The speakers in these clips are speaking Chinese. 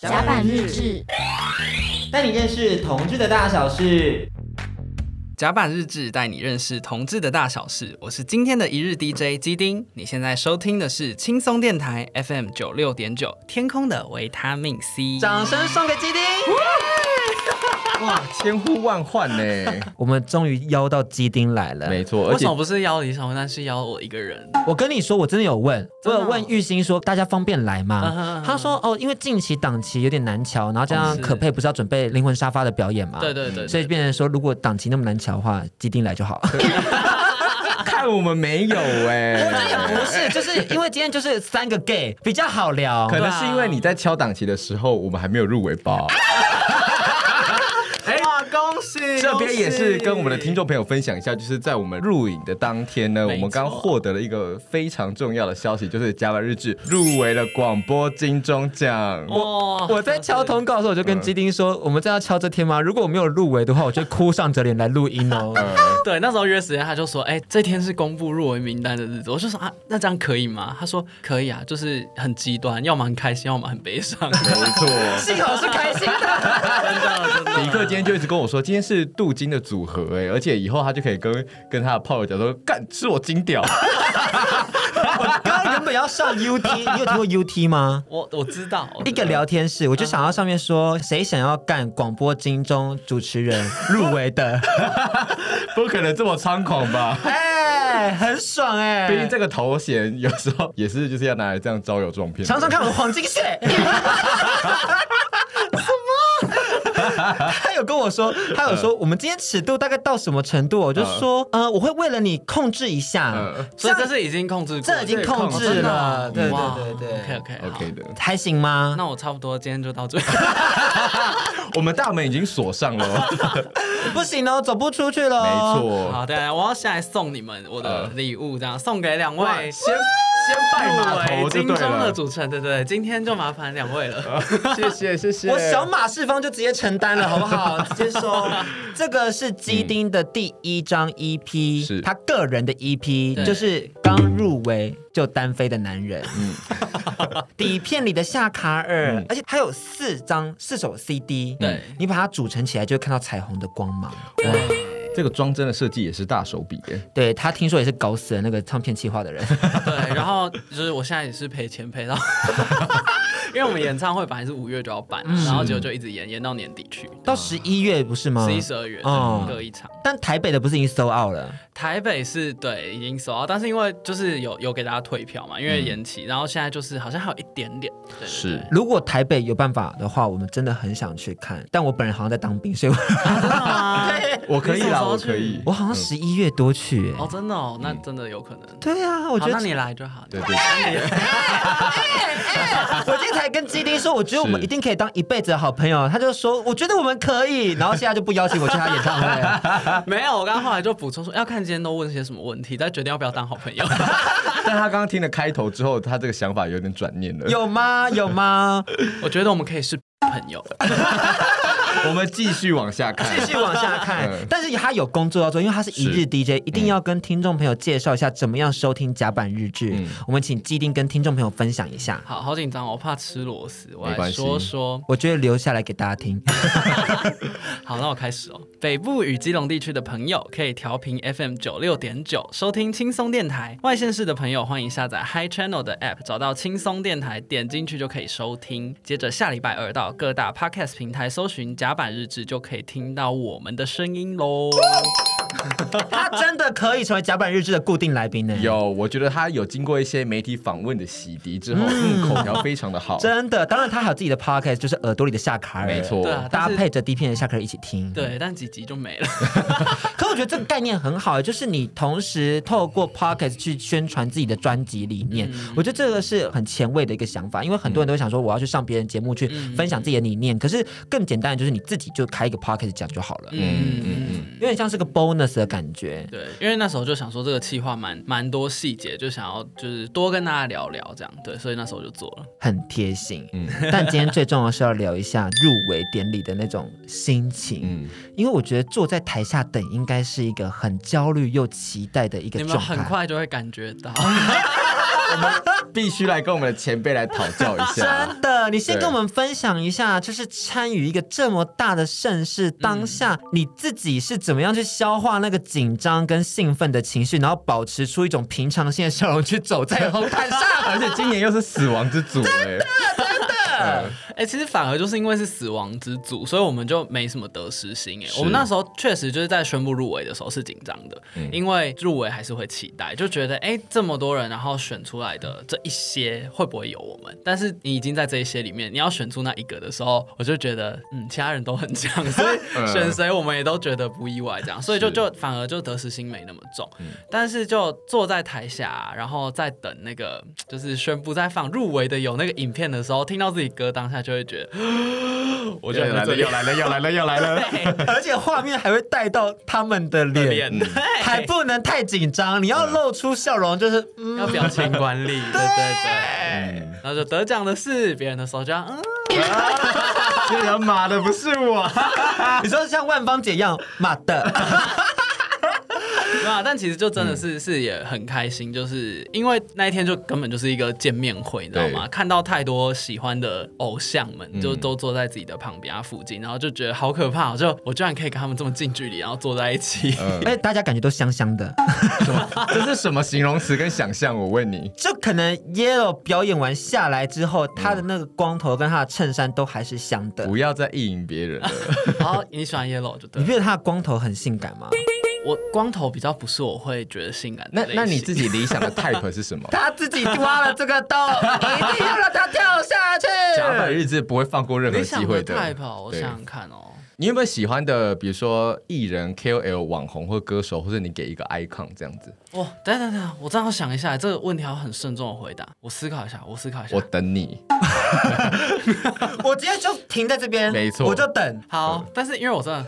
甲板日志，带你认识同志的大小事。甲板日志带你认识同志的大小事。我是今天的一日 DJ 鸡丁。你现在收听的是轻松电台 FM 九六点九，天空的维他命 C。掌声送给鸡丁。哇，千呼万唤呢！我们终于邀到基丁来了，没错。为什么不是邀李小文，但是邀我一个人？我跟你说，我真的有问，我有问玉兴说，大家方便来吗？嗯、他说哦，因为近期档期有点难瞧，然后这样可佩不是要准备灵魂沙发的表演嘛？对对对，所以变成说，如果档期那么难瞧的话，基丁来就好。看我们没有哎、欸，我觉得也不是，就是因为今天就是三个 gay 比较好聊，可能是因为你在敲档期的时候，我们还没有入围 包。这边也是跟我们的听众朋友分享一下，就是在我们录影的当天呢，我们刚获得了一个非常重要的消息，就是甲板日志入围了广播金钟奖。哇我在敲通告的时候，我就跟基丁说，我们正要敲这天吗？如果我没有入围的话，我就哭丧着脸来录音哦。对，那时候约时间，他就说，哎，这天是公布入围名单的日子。我就说啊，那这样可以吗？他说可以啊，就是很极端，要么很开心，要么很悲伤。没错，幸好是开心的。真 的真的。迪克今天就一直跟我说，今天是镀金的组合哎，而且以后他就可以跟跟他的炮友讲说，干吃我金屌。我刚刚原本要上 UT，你有听过 UT 吗？我我知道，一个聊天室，我就想要上面说，谁想要干广播金钟主持人入围的，不可能这么猖狂吧？哎，很爽哎！毕竟这个头衔有时候也是就是要拿来这样招摇撞骗。常常看我的黄金血。他有跟我说，他有说，我们今天尺度大概到什么程度？我就说，呃，我会为了你控制一下，所以这是已经控制，这已经控制了，对对对对，OK OK OK 的，还行吗？那我差不多今天就到这。里，我们大门已经锁上了，不行哦，走不出去了，没错。好，的，我要下来送你们我的礼物，这样送给两位，先先拜码头。金钟的主持人，对对，今天就麻烦两位了，谢谢谢谢。我小马士方就直接承担了，好不好？直接说，这个是基丁的第一张 EP，是。他个人的 EP，就是刚入围就单飞的男人。嗯，底片里的夏卡尔，而且他有四张四首 CD，对，你把它组成起来，就会看到彩虹的光芒。这个装帧的设计也是大手笔耶，对，他听说也是搞死了那个唱片企划的人，对，然后就是我现在也是赔钱赔到，因为我们演唱会本来是五月就要办，然后结果就一直延延到年底去，到十一月不是吗？十一、十二月各一场，但台北的不是已经 sold out 了？台北是对已经 sold out，但是因为就是有有给大家退票嘛，因为延期，然后现在就是好像还有一点点，是。如果台北有办法的话，我们真的很想去看，但我本人好像在当兵，所以我 可以啦。我可以，我好像十一月多去哦，真的哦，那真的有可能。对啊，我觉得那你来就好。对对。我今天才跟基丁说，我觉得我们一定可以当一辈子的好朋友。他就说，我觉得我们可以，然后现在就不邀请我去他演唱会。没有，我刚刚后来就补充说，要看今天都问些什么问题，再决定要不要当好朋友。但他刚刚听了开头之后，他这个想法有点转念了。有吗？有吗？我觉得我们可以是朋友。我们继续往下看，继续往下看。但是他有工作要做，因为他是一日 DJ，一定要跟听众朋友介绍一下怎么样收听甲板日志。我们请既定跟听众朋友分享一下。好好紧张，我怕吃螺丝，我来说说。我觉得留下来给大家听。好，那我开始哦。北部与基隆地区的朋友可以调频 FM 九六点九收听轻松电台，外县市的朋友欢迎下载 Hi Channel 的 App，找到轻松电台，点进去就可以收听。接着下礼拜二到各大 Podcast 平台搜寻甲板日志，就可以听到我们的声音喽。他真的可以成为甲板日志的固定来宾呢？有，我觉得他有经过一些媒体访问的洗涤之后，嗯，口条非常的好。真的，当然他还有自己的 podcast，就是耳朵里的夏卡尔，没错，对啊，搭配着 D 片的夏卡尔一起听。对，但几集就没了。可我觉得这个概念很好，就是你同时透过 podcast 去宣传自己的专辑理念，我觉得这个是很前卫的一个想法，因为很多人都会想说我要去上别人节目去分享自己的理念，可是更简单的就是你自己就开一个 podcast 讲就好了。嗯嗯嗯，有点像是个 bonus 的感觉。对，因为那时候就想说这个企划蛮蛮多细节，就想要就是多跟大家聊聊这样，对，所以那时候就做了，很贴心。嗯，但今天最重要是要聊一下入围典礼的那种心情，嗯，因为我觉得坐在台下等应该是一个很焦虑又期待的一个状态，你们很快就会感觉到。我们必须来跟我们的前辈来讨教一下。真的，你先跟我们分享一下，就是参与一个这么大的盛事，当下你自己是怎么样去消化那个紧张跟兴奋的情绪，然后保持出一种平常心的笑容去走在红毯上，而且今年又是死亡之组，哎。哎、欸，其实反而就是因为是死亡之组，所以我们就没什么得失心。哎，我们那时候确实就是在宣布入围的时候是紧张的，嗯、因为入围还是会期待，就觉得哎、欸，这么多人，然后选出来的这一些会不会有我们？但是你已经在这一些里面，你要选出那一个的时候，我就觉得嗯，其他人都很强，所以 选谁我们也都觉得不意外，这样，所以就就反而就得失心没那么重。嗯、但是就坐在台下，然后在等那个就是宣布在放入围的有那个影片的时候，听到自己。歌当下就会觉得，我就来了，又来了，又来了，又来了，而且画面还会带到他们的脸，还不能太紧张，你要露出笑容，就是要表情管理，对对对，然后就得奖的是别人的时候，就这样，嗯，这人马的不是我，你说像万芳姐一样马的。啊，但其实就真的是、嗯、是也很开心，就是因为那一天就根本就是一个见面会，你知道吗？看到太多喜欢的偶像们，就都坐在自己的旁边啊附近，然后就觉得好可怕，就我居然可以跟他们这么近距离，然后坐在一起，哎、嗯，大家感觉都香香的？这是什么形容词跟想象？我问你，就可能 Yellow 表演完下来之后，他的那个光头跟他的衬衫都还是香的，不要再意淫别人了。好，你喜欢 Yellow 就对，你觉得他的光头很性感吗？我光头比较不是我会觉得性感的。那那你自己理想的 type 是什么？他自己挖了这个洞，一定要让他跳下去。甲板日志不会放过任何机会的。type，我想想看哦。你有没有喜欢的，比如说艺人、KOL、网红或歌手，或者你给一个 icon 这样子？哇，等等等，我正好想一下，这个问题要很慎重的回答。我思考一下，我思考一下。我等你。我直接就停在这边，没错，我就等。好，但是因为我真的。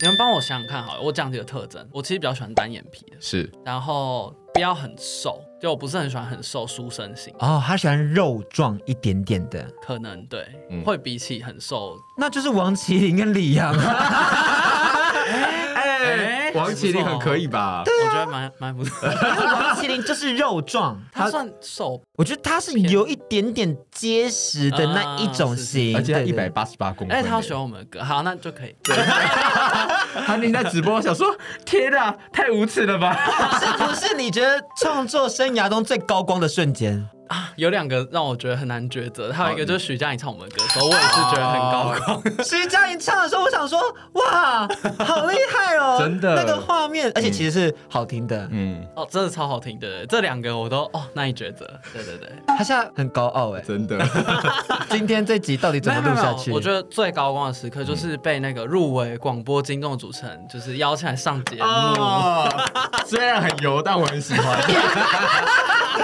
你们帮我想想看，好了，我讲几个特征。我其实比较喜欢单眼皮的，是，然后不要很瘦，就我不是很喜欢很瘦书生型。哦，他喜欢肉壮一点点的，可能对，嗯、会比起很瘦，那就是王麒麟跟李阳。哎，王麒麟很可以吧？对，我觉得蛮蛮不错。因为王麒麟就是肉壮，他算瘦，我觉得他是有一点点结实的那一种型，而且他一百八十八公分。哎，他好喜欢我们的歌，好，那就可以。韩宁在直播，想说天啊，太无耻了吧？是不是你觉得创作生涯中最高光的瞬间？啊，有两个让我觉得很难抉择，还有一个就是徐佳莹唱我们的歌的时候，我也是觉得很高光。徐佳莹唱的时候，我想说，哇，好厉害哦，真的，那个画面，而且其实是好听的，嗯，哦，真的超好听的，这两个我都哦难以抉择，对对对，他现在很高傲哎，真的。今天这集到底怎么录下去？我觉得最高光的时刻就是被那个入围广播金钟主持人就是邀请来上节目，虽然很油，但我很喜欢。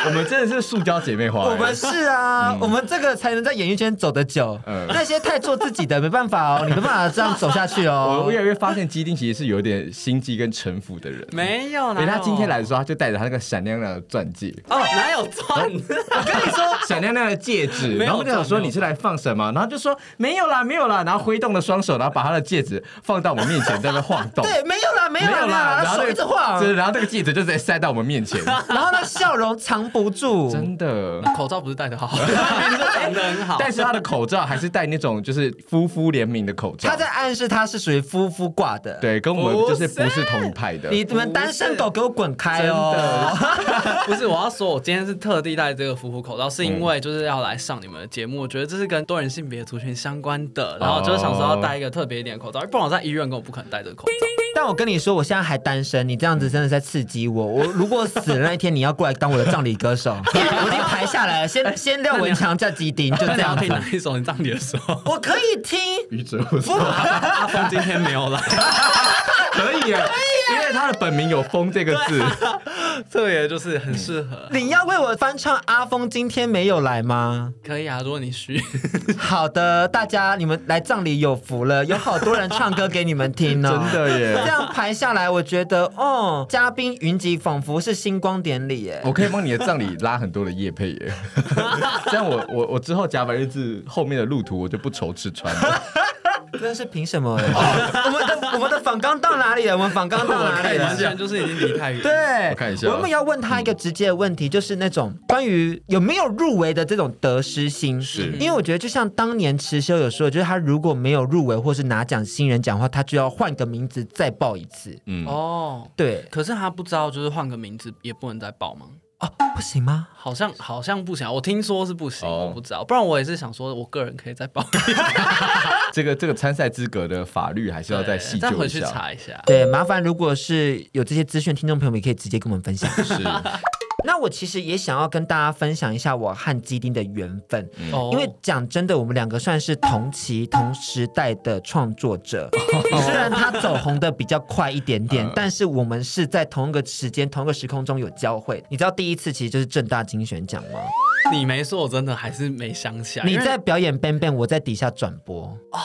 我们真的是塑胶姐妹花，我们是啊，我们这个才能在演艺圈走得久。那些太做自己的没办法哦，你没办法这样走下去哦。我越来越发现基丁其实是有点心机跟城府的人。没有，哎，他今天来的时候，他就带着他那个闪亮亮的钻戒。哦，哪有钻？我跟你说，闪亮亮的戒指。然后我就想说你是来放什么？然后就说没有啦，没有啦。然后挥动了双手，然后把他的戒指放到我们面前，在那晃动。对，没有啦，没有啦。然后手一直晃，然后那个戒指就直接塞到我们面前，然后那笑容藏不住，真的。口罩不是戴的好，戴的很好，但是他的口罩还是戴那种就是夫妇联名的口罩。他在暗示他是属于夫妇挂的，对，跟我们就是不是同一派的。你们单身狗给我滚开哦！不是，我要说，我今天是特地戴这个夫妇口罩，是因为就是要来上你们的节目，我觉得这是跟多人性别族群相关的，然后就是想说要戴一个特别一点的口罩，不然我在医院跟我不可能戴这个口罩。但我跟你说，我现在还单身，你这样子真的在刺激我。我如果死了那一天，你要过来当我的葬礼歌手，我已经排下来了。先先廖文强叫基丁，就这样。可以拿一首你葬礼的时候？我可以听。余哲不错。阿峰今天没有来。可以啊，因为他的本名有“峰”这个字，这也就是很适合。你要为我翻唱《阿峰今天没有来》吗？可以啊，如果你需。好的，大家你们来葬礼有福了，有好多人唱歌给你们听呢。真的耶！这样排下来，我觉得哦，嘉宾云集，仿佛是星光典礼耶。我可以帮你的葬礼拉很多的业配耶，这样我我我之后甲板日子后面的路途我就不愁吃穿了。真的是凭什么？我们的我们的访纲到哪里了？我们访纲到哪里了？完全就是已经离太远。对，我看一下。我们要问他一个直接的问题，就是那种关于有没有入围的这种得失心。是，因为我觉得就像当年池修有说，就是他如果没有入围或是拿奖新人奖的话，他就要换个名字再报一次。嗯，哦，对。可是他不知道，就是换个名字也不能再报吗？哦，不行吗？好像好像不行，我听说是不行，哦、我不知道。不然我也是想说，我个人可以再报。这个这个参赛资格的法律还是要再细究一下。再回去查一下。对，麻烦如果是有这些资讯，听众朋友们也可以直接跟我们分享。是。那我其实也想要跟大家分享一下我和基丁的缘分，嗯、因为讲真的，我们两个算是同期同时代的创作者。哦、虽然他走红的比较快一点点，呃、但是我们是在同一个时间、同一个时空中有交汇。你知道第一次其实就是正大金选奖吗？你没说，我真的还是没想起来。你在表演 bang bang，我在底下转播。哦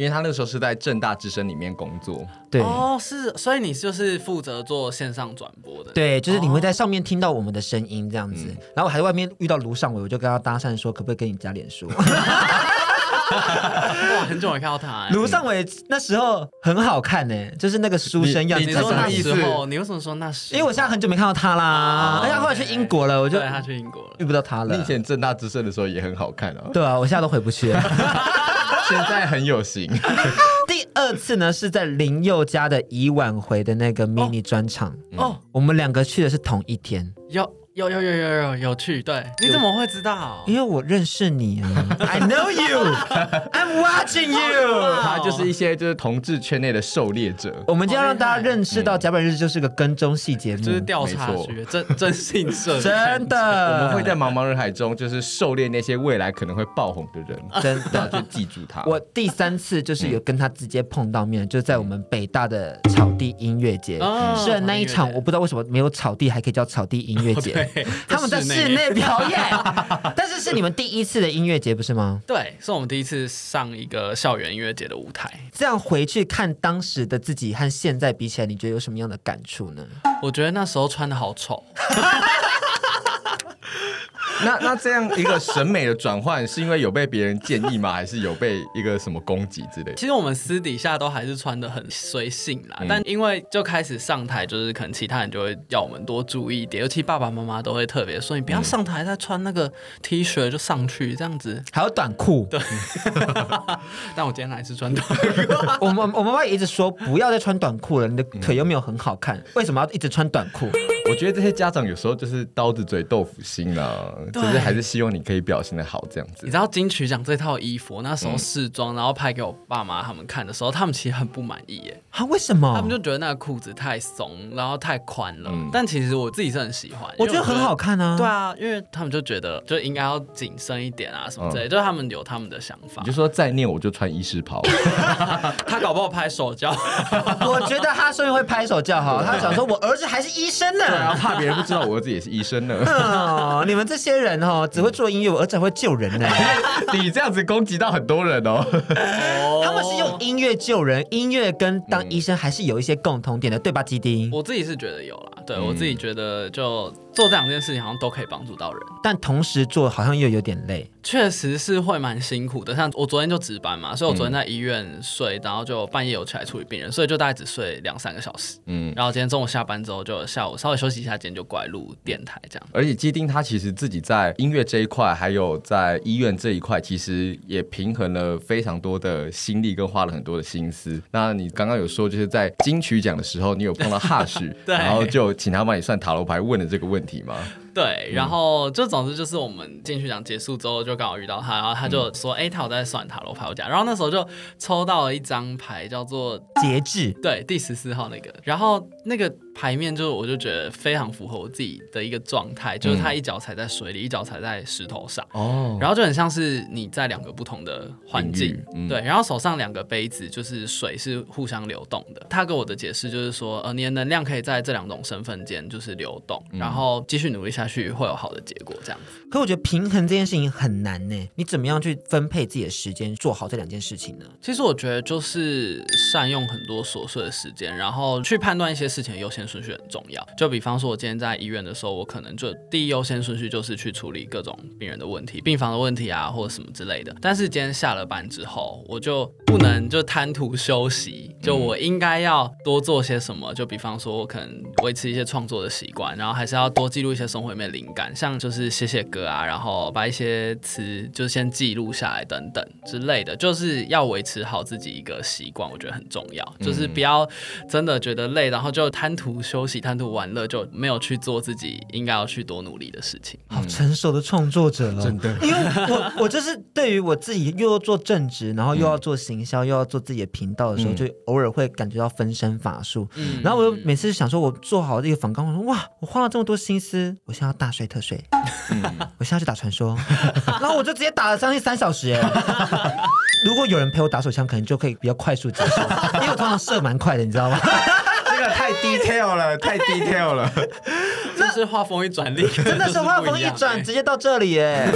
因为他那个时候是在正大之声里面工作，对哦，是，所以你就是负责做线上转播的，对，就是你会在上面听到我们的声音这样子，嗯、然后我还在外面遇到卢尚伟，我就跟他搭讪说，可不可以跟你加脸书？哇，很久没看到他，卢尚伟那时候很好看呢，就是那个书生样子。你说那时候，你为什么说那时？因为我现在很久没看到他啦，而且他后来去英国了，我就他去英国了，遇不到他了。你以前正大之声的时候也很好看啊，对啊，我现在都回不去了。现在很有型。第二次呢，是在林宥嘉的已挽回的那个 mini 专场哦，我们两个去的是同一天。有有有有有有有趣，对，你怎么会知道？因为我认识你啊，I know you，I'm watching you。他就是一些就是同志圈内的狩猎者。我们就要让大家认识到甲板日志就是个跟踪细节目，就是调查局真 真性社，真的。我们会在茫茫人海中就是狩猎那些未来可能会爆红的人，真的就记住他。我第三次就是有跟他直接碰到面，就在我们北大的草地音乐节，虽然那一场我不知道为什么没有草地，还可以叫草地音乐节。他们在室内表演，但是是你们第一次的音乐节，不是吗？对，是我们第一次上一个校园音乐节的舞台。这样回去看当时的自己和现在比起来，你觉得有什么样的感触呢？我觉得那时候穿的好丑。那那这样一个审美的转换，是因为有被别人建议吗？还是有被一个什么攻击之类？其实我们私底下都还是穿的很随性啦，嗯、但因为就开始上台，就是可能其他人就会要我们多注意一点，尤其爸爸妈妈都会特别说，你不要上台再穿那个 T 恤就上去这样子，还有短裤。对，但我今天还是穿短裤。我们我妈妈也一直说不要再穿短裤了，你的腿又没有很好看，嗯、为什么要一直穿短裤？我觉得这些家长有时候就是刀子嘴豆腐心啊。对就是还是希望你可以表现的好这样子。你知道金曲奖这套衣服，那时候试装，嗯、然后拍给我爸妈他们看的时候，他们其实很不满意耶。啊？为什么？他们就觉得那个裤子太松，然后太宽了。嗯、但其实我自己是很喜欢，我觉得很好看啊。对啊，因为他们就觉得就应该要紧身一点啊什么之类，嗯、就是他们有他们的想法。你就说再念我就穿医师袍。他搞不好拍手叫。我觉得他说会拍手叫好，他想说我儿子还是医生呢，然后怕别人不知道我儿子也是医生呢。哦，你们这些人哦只会。做音乐，我儿子还会救人呢。你这样子攻击到很多人哦。他们是用音乐救人，音乐跟当医生还是有一些共同点的，对吧，基丁？我自己是觉得有啦，对我自己觉得就。做这两件事情好像都可以帮助到人，但同时做好像又有点累，确实是会蛮辛苦的。像我昨天就值班嘛，所以我昨天在医院睡，嗯、然后就半夜有起来处理病人，所以就大概只睡两三个小时。嗯，然后今天中午下班之后，就下午稍微休息一下，今天就过来录电台这样。而且基丁他其实自己在音乐这一块，还有在医院这一块，其实也平衡了非常多的心力，跟花了很多的心思。那你刚刚有说，就是在金曲奖的时候，你有碰到 Hush，对然后就请他帮你算塔罗牌，问了这个问题吗？对，然后就总之就是我们进去讲结束之后，就刚好遇到他，然后他就说：“哎、嗯，他有在算塔罗牌，我讲。”然后那时候就抽到了一张牌，叫做节制，对，第十四号那个。然后那个牌面就是我就觉得非常符合我自己的一个状态，就是他一脚踩在水里，一脚踩在石头上，哦，然后就很像是你在两个不同的环境，嗯、对，然后手上两个杯子就是水是互相流动的。他给我的解释就是说，呃，你的能量可以在这两种身份间就是流动，嗯、然后继续努力下。下去会有好的结果。这样子。可我觉得平衡这件事情很难呢，你怎么样去分配自己的时间做好这两件事情呢？其实我觉得就是善用很多琐碎的时间，然后去判断一些事情的优先顺序很重要。就比方说，我今天在医院的时候，我可能就第一优先顺序就是去处理各种病人的问题、病房的问题啊，或者什么之类的。但是今天下了班之后，我就不能就贪图休息，就我应该要多做些什么。就比方说，我可能维持一些创作的习惯，然后还是要多记录一些生活里面的灵感，像就是写写歌。啊，然后把一些词就先记录下来，等等之类的，就是要维持好自己一个习惯，我觉得很重要。嗯、就是不要真的觉得累，然后就贪图休息、贪图玩乐，就没有去做自己应该要去多努力的事情。好成熟的创作者了，真的。因为我我就是对于我自己又要做正职，然后又要做行销，嗯、又要做自己的频道的时候，嗯、就偶尔会感觉到分身乏术。嗯、然后我每次想说，我做好这个访纲，我说哇，我花了这么多心思，我现在要大睡特睡。嗯 我现在去打传说，然后我就直接打了将近三小时耶。如果有人陪我打手枪，可能就可以比较快速结束，因为我通常射蛮快的，你知道吗？太了，太低调了。这是画风一转，立刻真的是画风一转，直接到这里耶。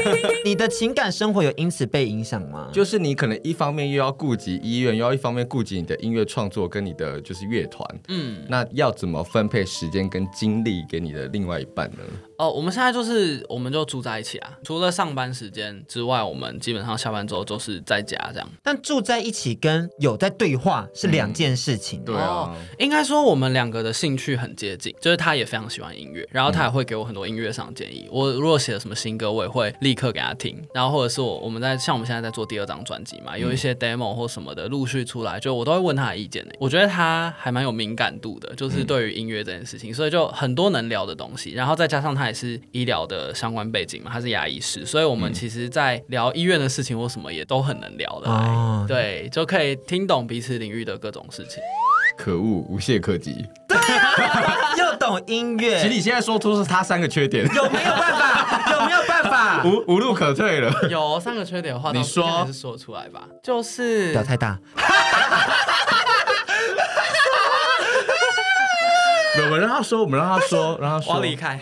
你的情感生活有因此被影响吗？就是你可能一方面又要顾及医院，又要一方面顾及你的音乐创作跟你的就是乐团。嗯，那要怎么分配时间跟精力给你的另外一半呢？哦，我们现在就是，我们就住在一起啊。除了上班时间之外，我们基本上下班之后都是在家这样。但住在一起跟有在对话是两件事情。对啊，应该说我们两个的兴趣很接近，就是他也非常喜欢音乐，然后他也会给我很多音乐上的建议。我如果写了什么新歌，我也会立刻给他听。然后或者是我我们在像我们现在在做第二张专辑嘛，有一些 demo 或什么的陆续出来，就我都会问他的意见。我觉得他还蛮有敏感度的，就是对于音乐这件事情，所以就很多能聊的东西。然后再加上他也是医疗的相关背景嘛，他是牙医师，所以我们其实，在聊医院的事情或什么也都很能聊的。哦，对，就可以听懂彼此领域的各种事情。可恶，无懈可击。对啊，又懂音乐。其实你现在说出是他三个缺点，有没有办法？有没有办法？无无路可退了。有三个缺点的话，你说还是说出来吧。就是表太大。我们让他说，我们让他说，让他说。我离开。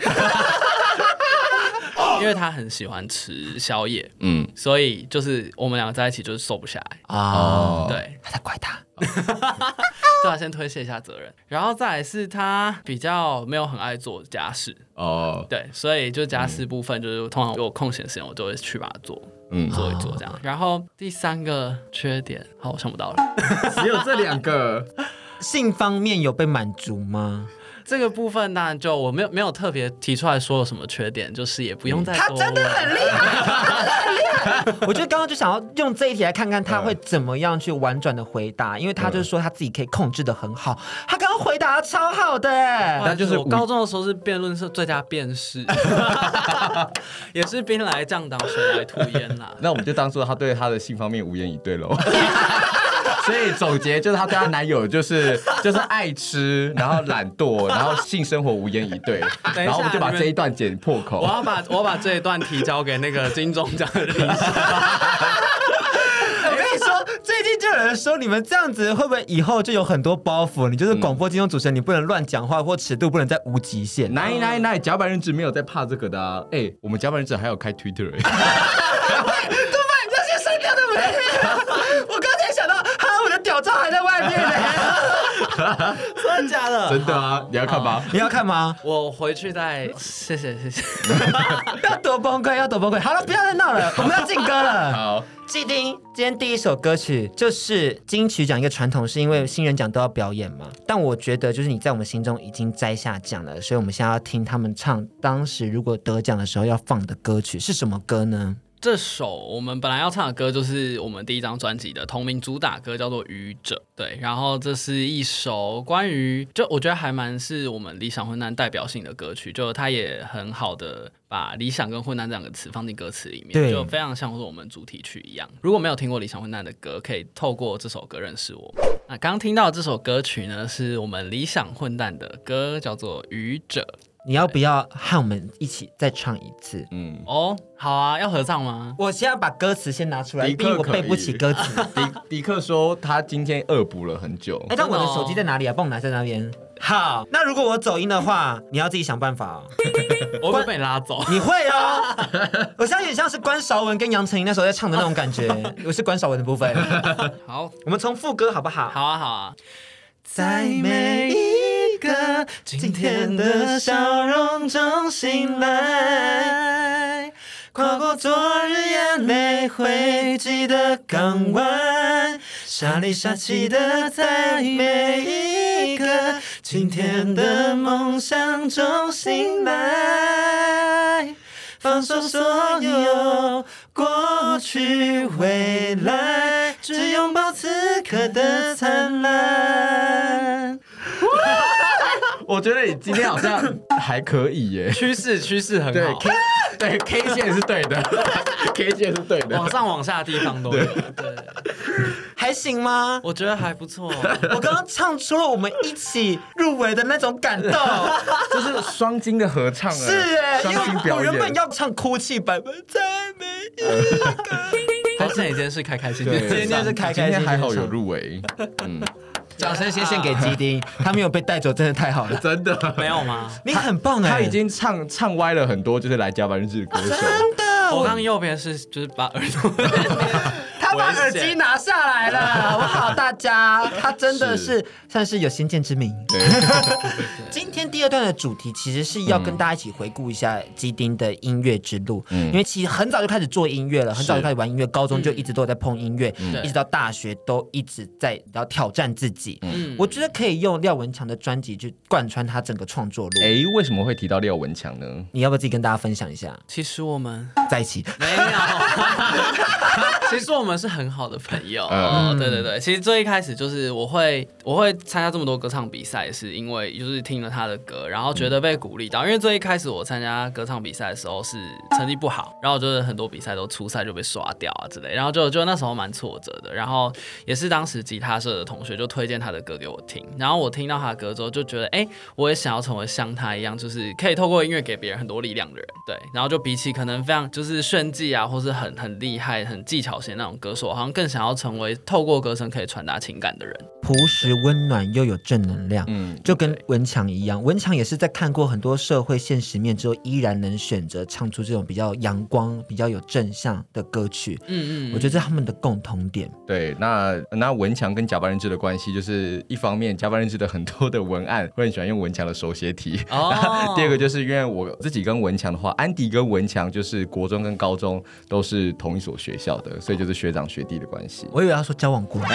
因为他很喜欢吃宵夜，嗯，所以就是我们两个在一起就是瘦不下来。哦。对，他在怪他，对他先推卸一下责任，然后再来是他比较没有很爱做家事。哦，对，所以就家事部分就是通常有空闲时间我都会去把它做，嗯，做一做这样。然后第三个缺点，好，我想不到了，只有这两个，性方面有被满足吗？这个部分当然就我没有没有特别提出来说有什么缺点，就是也不用再多。他真的很厉害，很厉害。我觉得刚刚就想要用这一题来看看他会怎么样去婉转的回答，因为他就是说他自己可以控制的很好。他刚刚回答的超好的，但就是我高中的时候是辩论社最佳辩士，也是兵来将挡水来土掩啦。那我们就当做他对他的性方面无言以对喽。所以总结就是，她对她男友就是 就是爱吃，然后懒惰，然后性生活无言以对。然后我们就把这一段剪破口。我要把我要把这一段提交给那个金钟奖的律师。我跟你说，最近就有人说你们这样子会不会以后就有很多包袱？你就是广播金钟主持人，你不能乱讲话，或尺度不能再无极限。来来来，甲板日志没有在怕这个的啊。哎，我们甲板日志还有开 Twitter。对，都把你这些删掉对不对？我刚才想到。屌照还在外面呢，真的假的？真的啊！你要看吗？你要看吗？我回去再谢谢谢谢。要多崩溃，要多崩溃。好了，不要再闹了，我们要进歌了。好，季丁，今天第一首歌曲就是金曲奖一个传统，是因为新人奖都要表演嘛。但我觉得，就是你在我们心中已经摘下奖了，所以我们现在要听他们唱当时如果得奖的时候要放的歌曲是什么歌呢？这首我们本来要唱的歌，就是我们第一张专辑的同名主打歌，叫做《愚者》。对，然后这是一首关于，就我觉得还蛮是我们理想混蛋代表性的歌曲，就它也很好的把理想跟混蛋这两个词放进歌词里面，就非常像是我们主题曲一样。如果没有听过理想混蛋的歌，可以透过这首歌认识我们。那刚刚听到这首歌曲呢，是我们理想混蛋的歌，叫做《愚者》。你要不要和我们一起再唱一次？嗯，哦，好啊，要合唱吗？我先要把歌词先拿出来，毕竟我背不起歌词。迪迪克说他今天恶补了很久。哎，但我的手机在哪里啊？帮我拿在那边。好，那如果我走音的话，你要自己想办法哦。我会被你拉走。你会哦，我相信像是关韶文跟杨丞琳那时候在唱的那种感觉。我是关韶文的部分。好，我们从副歌好不好？好啊，好啊。在每一个今天的笑容中醒来，跨过昨日眼泪汇集的港湾，沙里沙气的在每一个今天的梦想中醒来，放手所有过去未来，只拥抱此刻的灿烂。我觉得你今天好像还可以耶，趋势趋势很好。对 K 对 K 线是对的，K 线是对的，往上往下的地方都有。对，对还行吗？我觉得还不错。我刚刚唱出了我们一起入围的那种感动，就是双金的合唱。是哎，双金表演。我原本要唱哭泣版本，再没一个。好，现在已经是开开心心，今天是开开心心，今天还好有入围。嗯。掌声先献给基丁，他没有被带走，真的太好了，真的没有吗？你很棒哎，他已经唱唱歪了很多，就是来加班日志的歌手。真的，我刚右边是就是把耳朵，他把耳机拿下来了，我好大家，他真的是算是有先见之明。今天第二段的主题其实是要跟大家一起回顾一下基丁的音乐之路，因为其实很早就开始做音乐了，很早就开始玩音乐，高中就一直都在碰音乐，一直到大学都一直在要挑战自己。嗯，我觉得可以用廖文强的专辑去贯穿他整个创作路。哎，为什么会提到廖文强呢？你要不要自己跟大家分享一下？其实我们在一起没有，其实我们是很好的朋友。哦，对对对，其实最一开始就是我会我会参加这么多歌唱比赛，是因为就是听了他的歌，然后觉得被鼓励到。因为最一开始我参加歌唱比赛的时候是成绩不好，然后就是很多比赛都初赛就被刷掉啊之类，然后就就那时候蛮挫折的。然后也是当时吉他社的同学就推荐。他的歌给我听，然后我听到他的歌之后，就觉得，哎，我也想要成为像他一样，就是可以透过音乐给别人很多力量的人。对，然后就比起可能非常就是炫技啊，或是很很厉害、很技巧型那种歌我好像更想要成为透过歌声可以传达情感的人，朴实温暖又有正能量。嗯，就跟文强一样，文强也是在看过很多社会现实面之后，依然能选择唱出这种比较阳光、比较有正向的歌曲。嗯嗯，我觉得这是他们的共同点。对，那那文强跟假扮人质的关系就是。一方面，加班认识的很多的文案，会很喜欢用文强的手写体。Oh. 第二个就是因为我自己跟文强的话，安迪跟文强就是国中跟高中都是同一所学校的，所以就是学长学弟的关系。我以为他说交往过。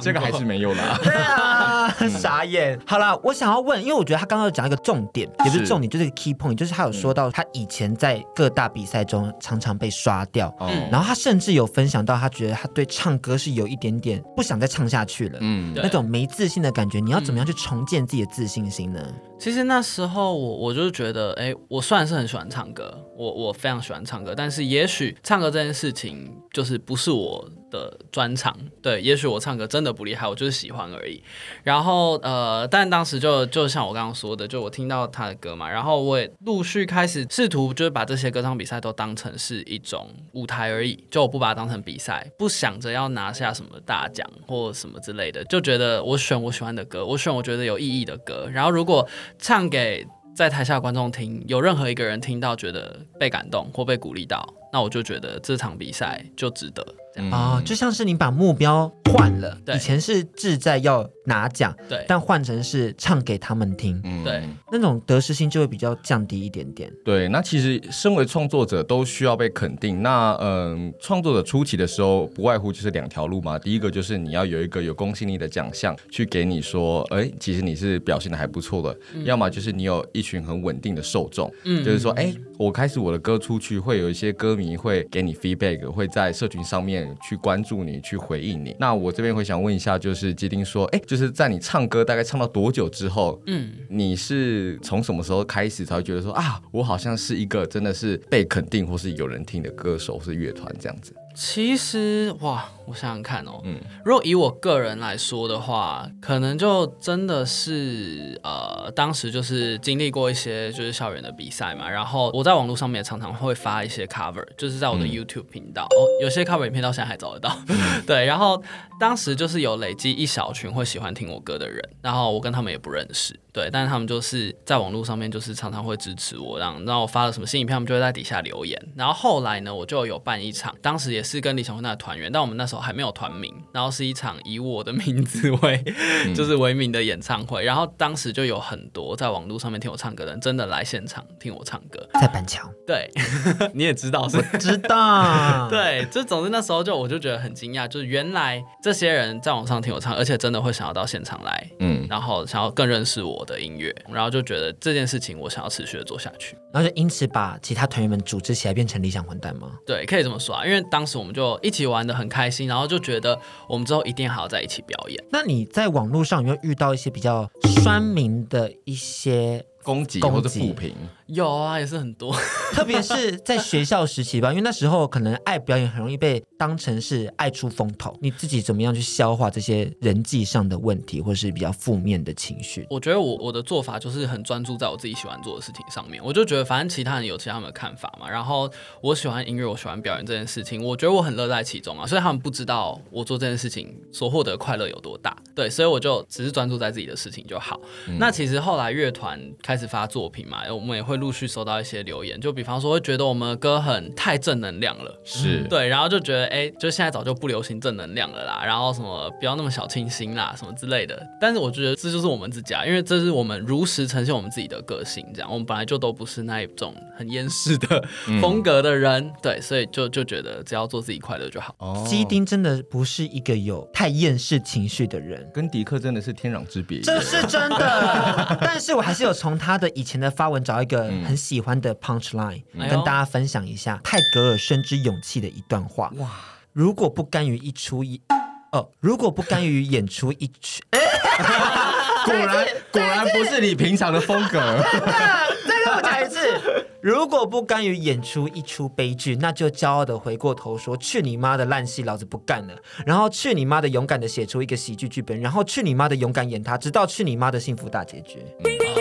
这个还是没有啦。对啊，傻眼。好了，我想要问，因为我觉得他刚刚有讲一个重点，也不是重点，就是 key point，就是他有说到他以前在各大比赛中常常被刷掉，嗯，然后他甚至有分享到，他觉得他对唱歌是有一点点不想再唱下去了，嗯，那种没自信的感觉。你要怎么样去重建自己的自信心呢？其实那时候我我就是觉得，哎，我虽然是很喜欢唱歌，我我非常喜欢唱歌，但是也许唱歌这件事情就是不是我的专长，对，也许我唱歌真的不厉害，我就是喜欢而已。然后呃，但当时就就像我刚刚说的，就我听到他的歌嘛，然后我也陆续开始试图就是把这些歌唱比赛都当成是一种舞台而已，就我不把它当成比赛，不想着要拿下什么大奖或什么之类的，就觉得我选我喜欢的歌，我选我觉得有意义的歌，然后如果唱给在台下观众听，有任何一个人听到觉得被感动或被鼓励到，那我就觉得这场比赛就值得。啊、哦，就像是你把目标换了，对以前是志在要拿奖，对，但换成是唱给他们听，嗯，对，那种得失心就会比较降低一点点。对，那其实身为创作者都需要被肯定。那嗯，创作者初期的时候，不外乎就是两条路嘛。第一个就是你要有一个有公信力的奖项去给你说，哎，其实你是表现的还不错的。嗯、要么就是你有一群很稳定的受众，嗯，就是说，哎，我开始我的歌出去，会有一些歌迷会给你 feedback，会在社群上面。去关注你，去回应你。那我这边会想问一下，就是基丁说，哎，就是在你唱歌大概唱到多久之后，嗯，你是从什么时候开始才会觉得说啊，我好像是一个真的是被肯定或是有人听的歌手或是乐团这样子？其实哇，我想想看哦，嗯，如果以我个人来说的话，可能就真的是呃，当时就是经历过一些就是校园的比赛嘛，然后我在网络上面常常会发一些 cover，就是在我的 YouTube 频道，嗯、哦，有些 cover 影片到现在还找得到，嗯、对，然后当时就是有累积一小群会喜欢听我歌的人，然后我跟他们也不认识。对，但是他们就是在网络上面，就是常常会支持我，让让我发了什么新影片，他们就会在底下留言。然后后来呢，我就有办一场，当时也是跟理想混蛋的团员，但我们那时候还没有团名，然后是一场以我的名字为，嗯、就是为名的演唱会。然后当时就有很多在网络上面听我唱歌的人，真的来现场听我唱歌，在板桥。对，你也知道是，我知道。对，就总之那时候就我就觉得很惊讶，就是原来这些人在网上听我唱，而且真的会想要到现场来，嗯，然后想要更认识我的音乐，然后。就觉得这件事情我想要持续的做下去，然后就因此把其他团员们组织起来变成理想混蛋吗？对，可以这么说啊，因为当时我们就一起玩的很开心，然后就觉得我们之后一定还要在一起表演。那你在网络上有没有遇到一些比较酸民的一些攻击或者负评？有啊，也是很多，特别是在学校时期吧，因为那时候可能爱表演很容易被当成是爱出风头。你自己怎么样去消化这些人际上的问题，或是比较负面的情绪？我觉得我我的做法就是很专注在我自己喜欢做的事情上面。我就觉得反正其他人有其他人的看法嘛，然后我喜欢音乐，我喜欢表演这件事情，我觉得我很乐在其中啊。所以他们不知道我做这件事情所获得的快乐有多大，对，所以我就只是专注在自己的事情就好。嗯、那其实后来乐团开始发作品嘛，我们也会陆续收到一些。留言就比方说会觉得我们的歌很太正能量了，是对，然后就觉得哎，就现在早就不流行正能量了啦，然后什么不要那么小清新啦，什么之类的。但是我觉得这就是我们自己啊，因为这是我们如实呈现我们自己的个性，这样我们本来就都不是那一种很 厌世的风格的人，嗯、对，所以就就觉得只要做自己快乐就好。哦，基丁真的不是一个有太厌世情绪的人，跟迪克真的是天壤之别，这是真的。但是我还是有从他的以前的发文找一个很喜欢的。punch line、嗯、跟大家分享一下泰戈尔深知勇气的一段话。哇！如果不甘于一出一哦，如果不甘于演出一曲，果然果然不是你平常的风格。再让我讲一次，如果不甘于演出一出悲剧，那就骄傲的回过头说：“去你妈的烂戏，老子不干了！”然后去你妈的勇敢的写出一个喜剧剧本，然后去你妈的勇敢演他，直到去你妈的幸福大结局。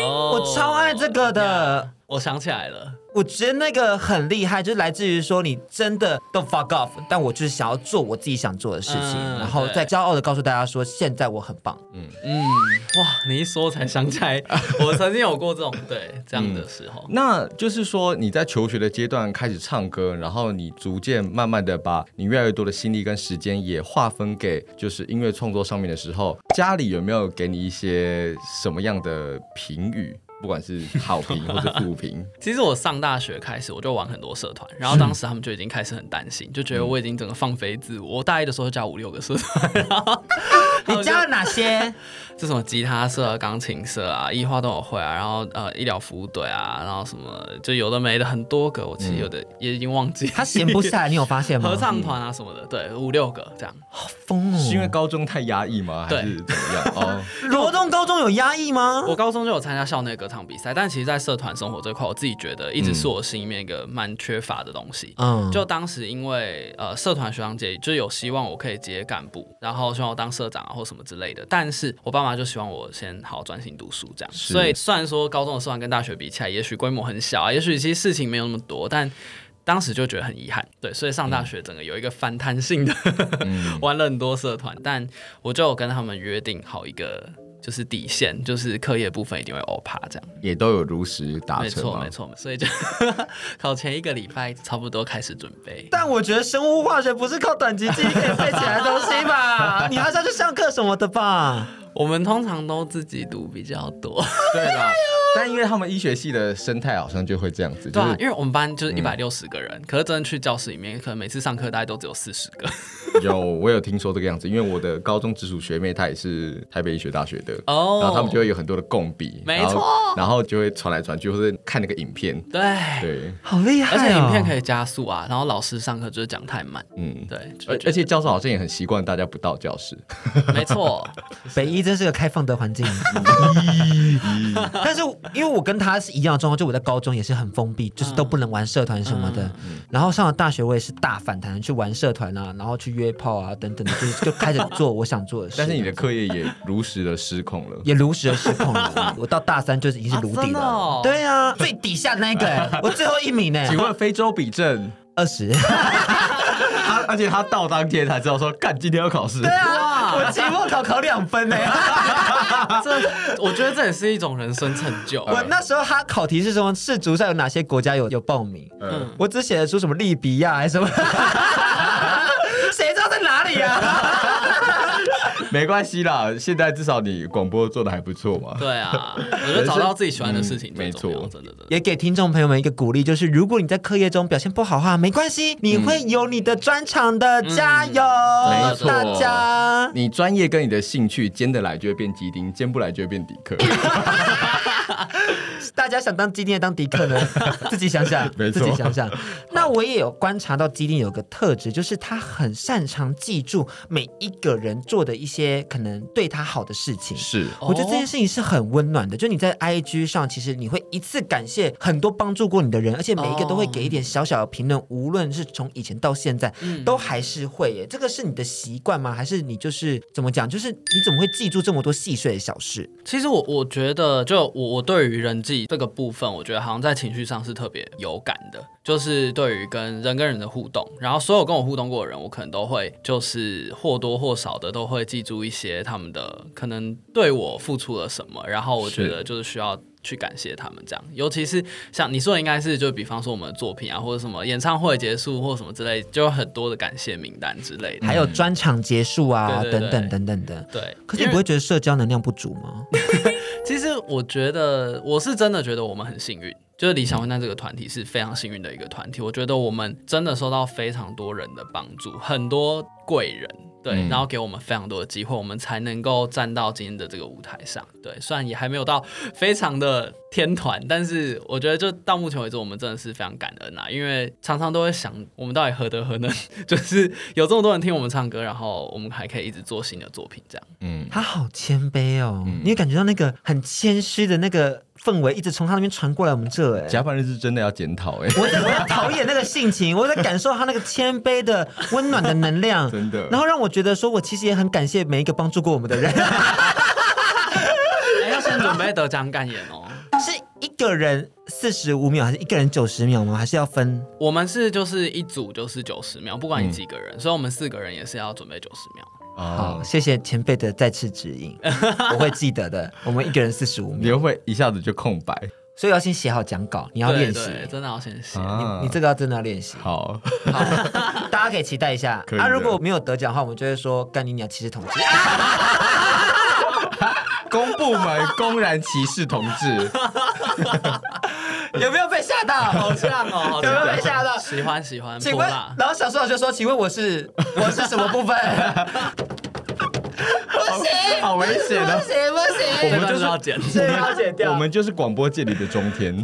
哦、我超爱这个的。我想起来了，我觉得那个很厉害，就是来自于说你真的都 fuck off，但我就是想要做我自己想做的事情，嗯、然后再骄傲的告诉大家说，现在我很棒。嗯嗯，哇，你一说我才想起来，我曾经有过这种对这样的时候、嗯。那就是说你在求学的阶段开始唱歌，然后你逐渐慢慢的把你越来越多的心力跟时间也划分给就是音乐创作上面的时候，家里有没有给你一些什么样的评语？不管是好评或是负评，其实我上大学开始我就玩很多社团，然后当时他们就已经开始很担心，就觉得我已经整个放飞自我。我大一的时候就加五六个社团，然后 你加了哪些？这什么吉他社、钢琴社啊，艺花都有会啊，然后呃医疗服务队啊，然后什么就有的没的很多个，我其实有的也已经忘记。他闲不下来，你有发现吗？合唱团啊什么的，对，五六个这样。好疯哦！是因为高中太压抑吗？还是怎么样？哦，罗东高中有压抑吗？我高中就有参加校内歌唱比赛，但其实，在社团生活这块，我自己觉得一直是我心里面一个蛮缺乏的东西。嗯，就当时因为呃社团学长姐就有希望我可以接干部，然后希望我当社长啊或什么之类的，但是我爸妈就希望我先。好好专心读书，这样。所以虽然说高中的社团跟大学比起来，也许规模很小啊，也许其实事情没有那么多，但当时就觉得很遗憾。对，所以上大学整个有一个反弹性的，嗯、玩了很多社团，但我就有跟他们约定好一个就是底线，就是课业部分一定会欧趴这样。也都有如实达成。没错，没错。所以就 考前一个礼拜差不多开始准备。但我觉得生物化学不是靠短期记忆可以背起来的东西吧？你还是要去上课什么的吧？我们通常都自己读比较多，对吧？但因为他们医学系的生态好像就会这样子，对、啊，因为我们班就是一百六十个人，嗯、可是真的去教室里面，可能每次上课大概都只有四十个。有，我有听说这个样子，因为我的高中直属学妹她也是台北医学大学的，哦，然后他们就会有很多的共笔，没错，然后就会传来传去，或者看那个影片，对。对，好厉害、哦，而且影片可以加速啊，然后老师上课就是讲太慢，嗯，对，而而且教授好像也很习惯大家不到教室，没错，北医。真是个开放的环境。但是因为我跟他是一样的状况，就我在高中也是很封闭，就是都不能玩社团什么的。嗯嗯、然后上了大学，我也是大反弹，去玩社团啊，然后去约炮啊等等的，就就开始做我想做的事。但是你的课业也如实的失控了，也如实的失控了。我到大三就是已经是炉底了。啊哦、对啊，最底下那个，我最后一名呢。请问非洲比正二十？他而且他到当天才知道说，干今天要考试。对啊，我期末考考两分呢。这我觉得这也是一种人生成就。我那时候他考题是说世足赛有哪些国家有有报名？嗯，我只写得出什么利比亚还是什么？谁知道在哪里呀、啊？没关系啦，现在至少你广播做的还不错嘛。对啊，我觉得找到自己喜欢的事情、嗯，没错，真的真的。也给听众朋友们一个鼓励，就是如果你在课业中表现不好的话，没关系，你会有你的专长的，嗯、加油！没错，大家，你专业跟你的兴趣兼得来就会变基丁，兼不来就会变底克。大家想当基丁还当迪克呢？自己想想，没错，自己想想。那我也有观察到基丁有个特质，就是他很擅长记住每一个人做的一些可能对他好的事情。是，我觉得这件事情是很温暖的。就你在 IG 上，其实你会一次感谢很多帮助过你的人，而且每一个都会给一点小小的评论，无论是从以前到现在，都还是会耶。这个是你的习惯吗？还是你就是怎么讲？就是你怎么会记住这么多细碎的小事？其实我我觉得，就我我对于人际这个部分，我觉得好像在情绪上是特别有感的，就是对于跟人跟人的互动，然后所有跟我互动过的人，我可能都会就是或多或少的都会记住一些他们的可能对我付出了什么，然后我觉得就是需要去感谢他们这样，尤其是像你说的，应该是就比方说我们的作品啊，或者什么演唱会结束或什么之类，就有很多的感谢名单之类的，还有专场结束啊，对对对等等等等的。对，可是你不会觉得社交能量不足吗？其实我觉得，我是真的觉得我们很幸运，就是理想混蛋这个团体是非常幸运的一个团体。我觉得我们真的受到非常多人的帮助，很多贵人，对，嗯、然后给我们非常多的机会，我们才能够站到今天的这个舞台上。对，虽然也还没有到非常的天团，但是我觉得就到目前为止，我们真的是非常感恩啊，因为常常都会想，我们到底何德何能，就是有这么多人听我们唱歌，然后我们还可以一直做新的作品，这样。嗯，他好谦卑哦，嗯、你也感觉到那个很谦虚的那个氛围，一直从他那边传过来我们这。哎，甲板日是真的要检讨哎，我我要讨厌那个性情，我在感受他那个谦卑的温暖的能量，真的，然后让我觉得说，我其实也很感谢每一个帮助过我们的人。要先准备得奖感言哦，是一个人四十五秒，还是一个人九十秒吗？还是要分？我们是就是一组就是九十秒，不管你几个人，嗯、所以我们四个人也是要准备九十秒。好，谢谢前辈的再次指引，我会记得的。我们一个人四十五秒，你会一下子就空白，所以要先写好讲稿，你要练习，真的要先写。你这个要真的要练习。好，好，大家可以期待一下。啊，如果没有得奖的话，我们就会说干你鸟歧视同志。公部门公然歧视同志，有没有被吓到？好像哦，有没有被吓到？喜欢喜欢。请问，然后小苏老师说：“请问我是我是什么部分？” 不行，好危险的，不行不行，我们就是要剪，要剪掉。我们就是广播界里的中天。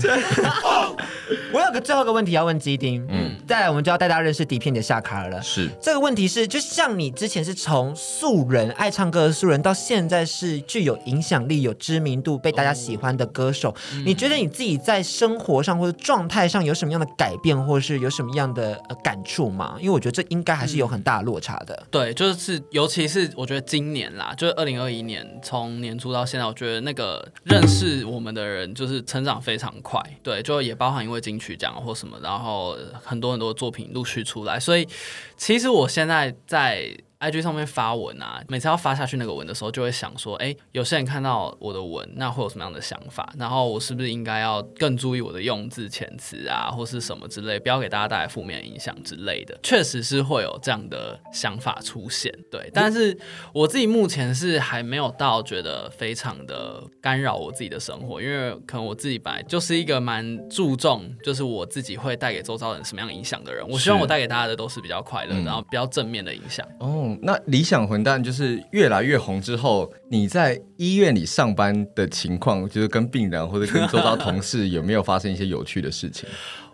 我有个最后一个问题要问基丁，嗯，再来我们就要带大家认识底片的夏卡尔了。是这个问题是，就像你之前是从素人爱唱歌的素人，到现在是具有影响力、有知名度、被大家喜欢的歌手，嗯、你觉得你自己在生活上或者状态上有什么样的改变，或者是有什么样的感触吗？因为我觉得这应该还是有很大落差的。嗯、对，就是尤其是我觉得今今年啦，就是二零二一年从年初到现在，我觉得那个认识我们的人就是成长非常快。对，就也包含因为金。曲奖或什么，然后很多很多作品陆续出来，所以其实我现在在。IG 上面发文啊，每次要发下去那个文的时候，就会想说，哎，有些人看到我的文，那会有什么样的想法？然后我是不是应该要更注意我的用字遣词啊，或是什么之类，不要给大家带来负面影响之类的。确实是会有这样的想法出现，对。但是我自己目前是还没有到觉得非常的干扰我自己的生活，因为可能我自己本来就是一个蛮注重，就是我自己会带给周遭人什么样影响的人。我希望我带给大家的都是比较快乐，嗯、然后比较正面的影响。哦。那理想混蛋就是越来越红之后，你在医院里上班的情况，就是跟病人或者跟周遭同事有没有发生一些有趣的事情？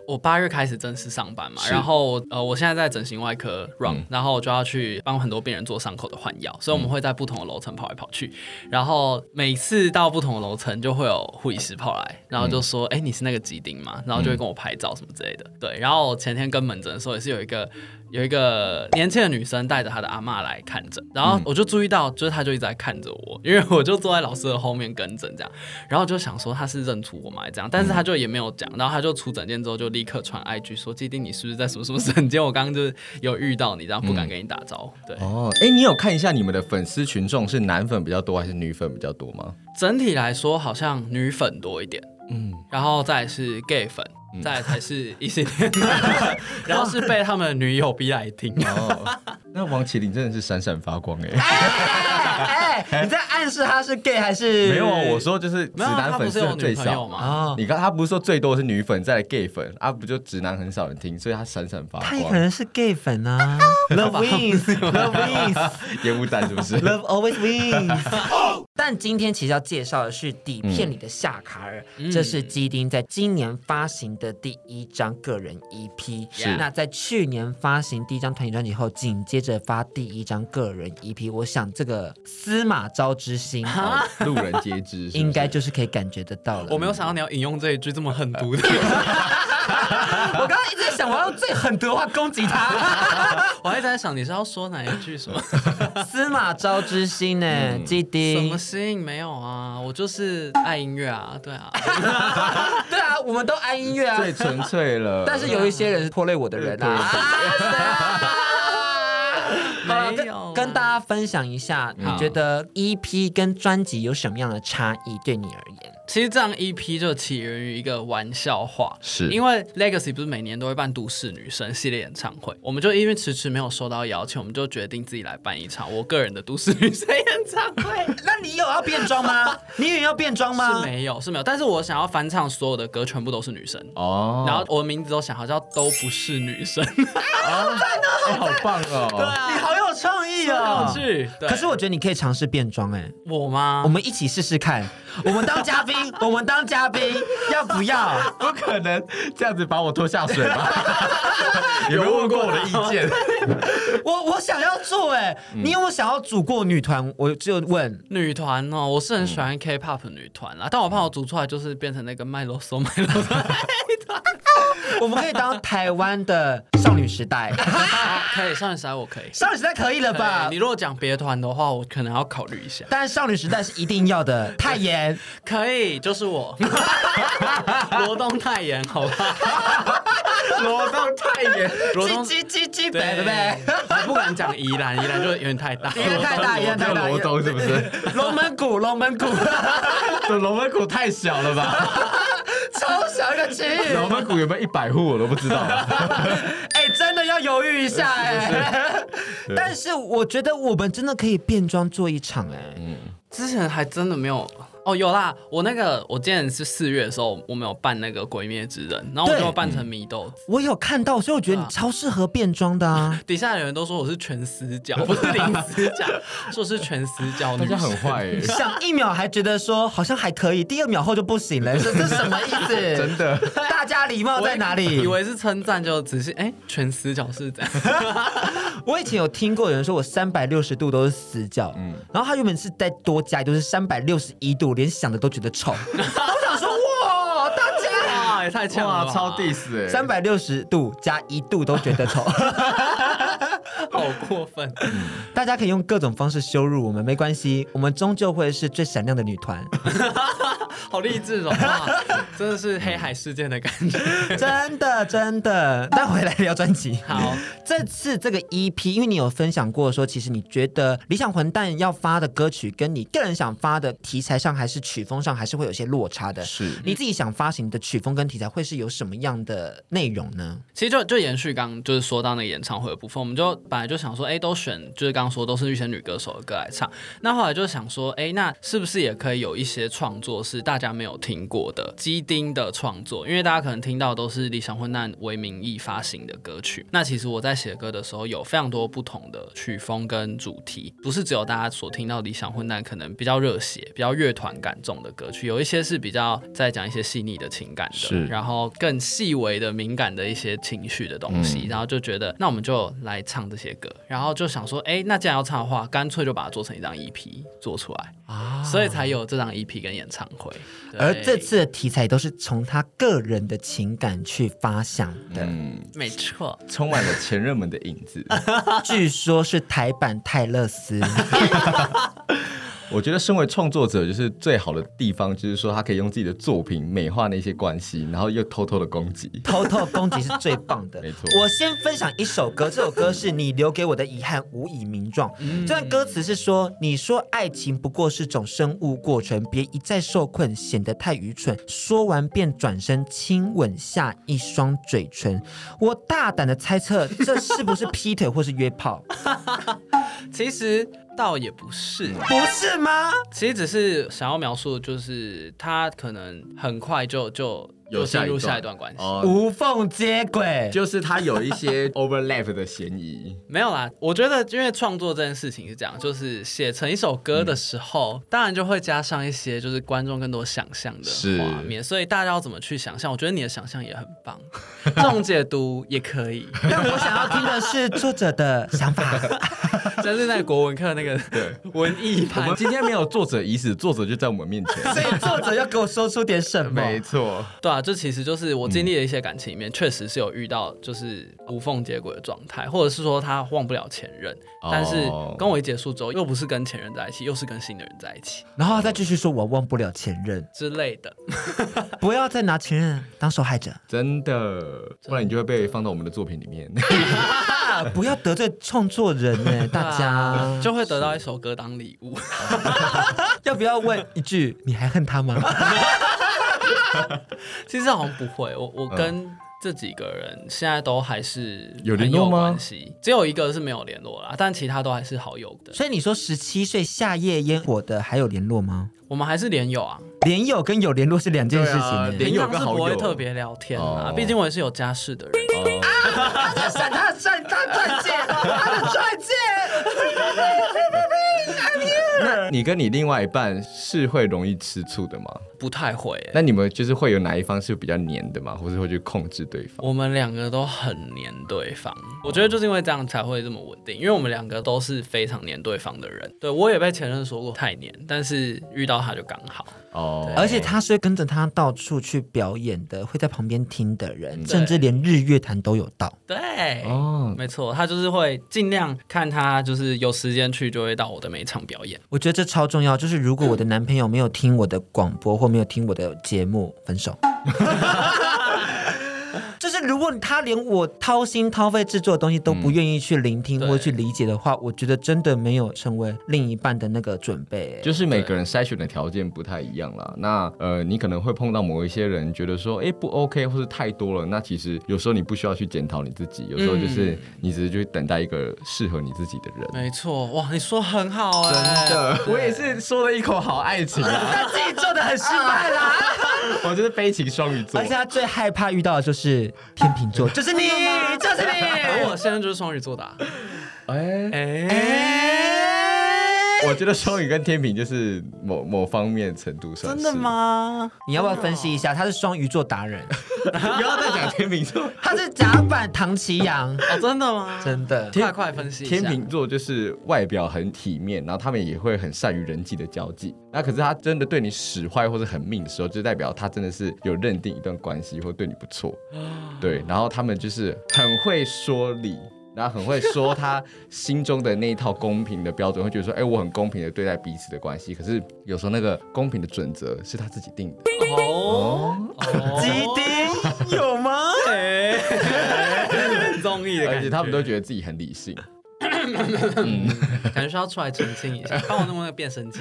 我八月开始正式上班嘛，然后呃，我现在在整形外科 run，、嗯、然后我就要去帮很多病人做伤口的换药，所以我们会在不同的楼层跑来跑去，然后每次到不同的楼层就会有护理师跑来，然后就说：“哎、嗯，你是那个吉丁吗？”然后就会跟我拍照什么之类的。对，然后前天跟门诊的时候也是有一个。有一个年轻的女生带着她的阿嬷来看诊，然后我就注意到，就是她就一直在看着我，因为我就坐在老师的后面跟诊这样，然后就想说她是认出我嘛这样，但是她就也没有讲，然后她就出诊间之后就立刻传 IG 说，基丁你是不是在什么什么诊间？我刚刚就是有遇到你，然后不敢跟你打招呼。对哦，哎，你有看一下你们的粉丝群众是男粉比较多还是女粉比较多吗？整体来说好像女粉多一点，嗯，然后再是 gay 粉。再来才是异性恋，然后是被他们的女友逼来听。哦，那王麒麟真的是闪闪发光哎！哎，哎，你在暗示他是 gay 还是？没有啊，我说就是直男粉丝最少嘛。你刚他不是说最多是女粉，再来 gay 粉啊？不就直男很少人听，所以他闪闪发光。他也可能是 gay 粉啊，Love wins，Love wins，烟雾弹是不是？Love always wins。但今天其实要介绍的是底片里的夏卡尔，这是基丁在今年发行的第一张个人 EP，是那在去年发行第一张团体专辑后，紧接着发第一张个人 EP，我想这个司马昭之心，哦、路人皆知是是，应该就是可以感觉得到了。我没有想到你要引用这一句这么狠毒的。我刚刚一直在想，我要用最狠毒的话攻击他。我还在想你是要说哪一句什么？司马昭之心呢？基丁？什么心？没有啊，我就是爱音乐啊，对啊，对啊，我们都爱音乐啊，最纯粹了。但是有一些人是拖累我的人啊。没有，跟大家分享一下，你觉得 EP 跟专辑有什么样的差异？对你而言？其实这张 EP 就起源于一个玩笑话，是因为 Legacy 不是每年都会办都市女生系列演唱会，我们就因为迟迟没有收到邀请，我们就决定自己来办一场我个人的都市女生演唱会。那你有要变装吗？你有要变装吗？是没有，是没有。但是我想要翻唱所有的歌，全部都是女生哦。然后我的名字都想好叫都不是女生。好棒哦，好棒哦！对啊，你好有创意哦。是，可是我觉得你可以尝试变装哎。我吗？我们一起试试看。我们当嘉宾。我们当嘉宾要不要？不可能这样子把我拖下水吧？有没有问过我的意见？我我想要做哎、你有没有想要组过女团？我就问女团哦，我是很喜欢 K-pop 女团啦，嗯、但我怕我组出来就是变成那个麦罗松麦罗索团。我们可以当台湾的少女时代，可以少女时代我可以，少女时代可以了吧？你如果讲别团的话，我可能要考虑一下。但是少女时代是一定要的，泰妍可以，就是我 罗东泰妍，好吧？罗东泰妍，罗东鸡鸡鸡北对不对？不敢讲宜兰，宜兰就有点太大，宜兰太大，宜兰太大。罗东是不是？龙门谷，龙门谷，龙门谷太小了吧？超小一个区域，龙门谷有没有一百户我都不知道。哎，真的要犹豫一下哎。但是我觉得我们真的可以变装做一场哎。嗯，之前还真的没有。哦，有啦，我那个我今年是四月的时候，我们有扮那个鬼灭之刃，然后我就扮成祢豆子。我有看到，所以我觉得你超适合变装的啊。底下的人都说我是全死角，不是零死角，说是全死角。大家很坏耶，想一秒还觉得说好像还可以，第二秒后就不行了，这是什么意思？真的，大家礼貌在哪里？以为是称赞，就只是哎，全死角是这样。我以前有听过有人说我三百六十度都是死角，嗯，然后他原本是再多加，都是三百六十一度，连想的都觉得丑。我想说，哇，大家也太强了，超 diss 哎，三百六十度加一度都觉得丑。好过分！大家可以用各种方式羞辱我们，没关系，我们终究会是最闪亮的女团。好励志哦，真的是黑海事件的感觉，真 的真的。那回来聊专辑，好，这次这个 EP，因为你有分享过说，其实你觉得理想混蛋要发的歌曲，跟你个人想发的题材上，还是曲风上，还是会有些落差的。是，你自己想发行的曲风跟题材会是有什么样的内容呢？其实就就延续刚就是说到那个演唱会的部分，我们就本来就想说，哎，都选就是刚刚说都是一些女歌手的歌来唱，那后来就想说，哎，那是不是也可以有一些创作是大家没有听过的基丁的创作，因为大家可能听到都是理想混蛋为名义发行的歌曲。那其实我在写歌的时候，有非常多不同的曲风跟主题，不是只有大家所听到理想混蛋可能比较热血、比较乐团感重的歌曲，有一些是比较在讲一些细腻的情感的，是然后更细微的敏感的一些情绪的东西，嗯、然后就觉得那我们就来唱这些歌，然后就想说，哎，那既然要唱的话，干脆就把它做成一张 EP 做出来啊，所以才有这张 EP 跟演唱会。而这次的题材都是从他个人的情感去发想的，嗯，没错，充满了前任们的影子，据说是台版泰勒丝。我觉得身为创作者，就是最好的地方，就是说他可以用自己的作品美化那些关系，然后又偷偷的攻击，偷偷攻击是最棒的。没错，我先分享一首歌，这首歌是你留给我的遗憾，无以名状。嗯、这段歌词是说，你说爱情不过是种生物过程，别一再受困，显得太愚蠢。说完便转身亲吻下一双嘴唇。我大胆的猜测，这是不是劈腿或是约炮？其实。倒也不是，不是吗？其实只是想要描述，就是他可能很快就就。有进入下一段关系，哦、无缝接轨，就是他有一些 overlap 的嫌疑。没有啦，我觉得因为创作这件事情是这样，就是写成一首歌的时候，嗯、当然就会加上一些就是观众更多想象的画面，所以大家要怎么去想象？我觉得你的想象也很棒，这种解读也可以。但我想要听的是作者的想法，就是在国文课那个 对文艺派。我们今天没有作者已死，作者就在我们面前，所以作者要给我说出点什么。没错，对啊。这其实就是我经历的一些感情里面，确实是有遇到就是无缝接轨的状态，或者是说他忘不了前任，但是跟我一结束之后，又不是跟前任在一起，又是跟新的人在一起，然后再继续说我忘不了前任之类的，不要再拿前任当受害者，真的，不然你就会被放到我们的作品里面。不要得罪创作人呢，大家就会得到一首歌当礼物。要不要问一句，你还恨他吗？其实好像不会，我我跟这几个人现在都还是有联络吗？只有一个是没有联络啦，但其他都还是好友的。所以你说十七岁夏夜烟火的还有联络吗？我们还是连友啊，连友跟有联络是两件事情。连友是不会特别聊天啊，毕竟我也是有家室的人。啊！他闪他闪他钻戒，他的钻戒。那 你跟你另外一半是会容易吃醋的吗？不太会。那你们就是会有哪一方是比较黏的吗？或是会去控制对方？我们两个都很黏对方。我觉得就是因为这样才会这么稳定，因为我们两个都是非常黏对方的人。对，我也被前任说过太黏，但是遇到他就刚好。哦，对而且他是跟着他到处去表演的，会在旁边听的人，甚至连日月潭都有到。对，哦，没错，他就是会尽量看他就是有时间去，就会到我的每一场表演。我觉得这超重要，就是如果我的男朋友没有听我的广播或没有听我的节目，分手。就是如果他连我掏心掏肺制作的东西都不愿意去聆听或去理解的话，我觉得真的没有成为另一半的那个准备。就是每个人筛选的条件不太一样啦。那呃，你可能会碰到某一些人觉得说，哎，不 OK，或是太多了。那其实有时候你不需要去检讨你自己，有时候就是你只是去等待一个适合你自己的人。没错，哇，你说很好哎，真的，我也是说了一口好爱情啊，他自己做的很失败啦。我就是悲情双鱼座，而且他最害怕遇到的就是。天秤座，就是你，就是你。我现在就是双鱼座的。哎。哎，我觉得双鱼跟天平就是某某方面程度上。真的吗？你要不要分析一下？他是双鱼座达人。不要再讲天秤座，他是甲板唐奇阳。哦，真的吗？真的。快快分析。天秤座就是外表很体面，然后他们也会很善于人际的交际。那可是他真的对你使坏或者很命的时候，就代表他真的是有认定一段关系或对你不错。对，然后他们就是很会说理，然后很会说他心中的那一套公平的标准，会觉得说，哎，我很公平的对待彼此的关系。可是有时候那个公平的准则是他自己定的。哦，鸡丁有吗？很综艺的感觉，而且他们都觉得自己很理性。嗯，感觉需要出来澄清一下，帮我弄那个变声器。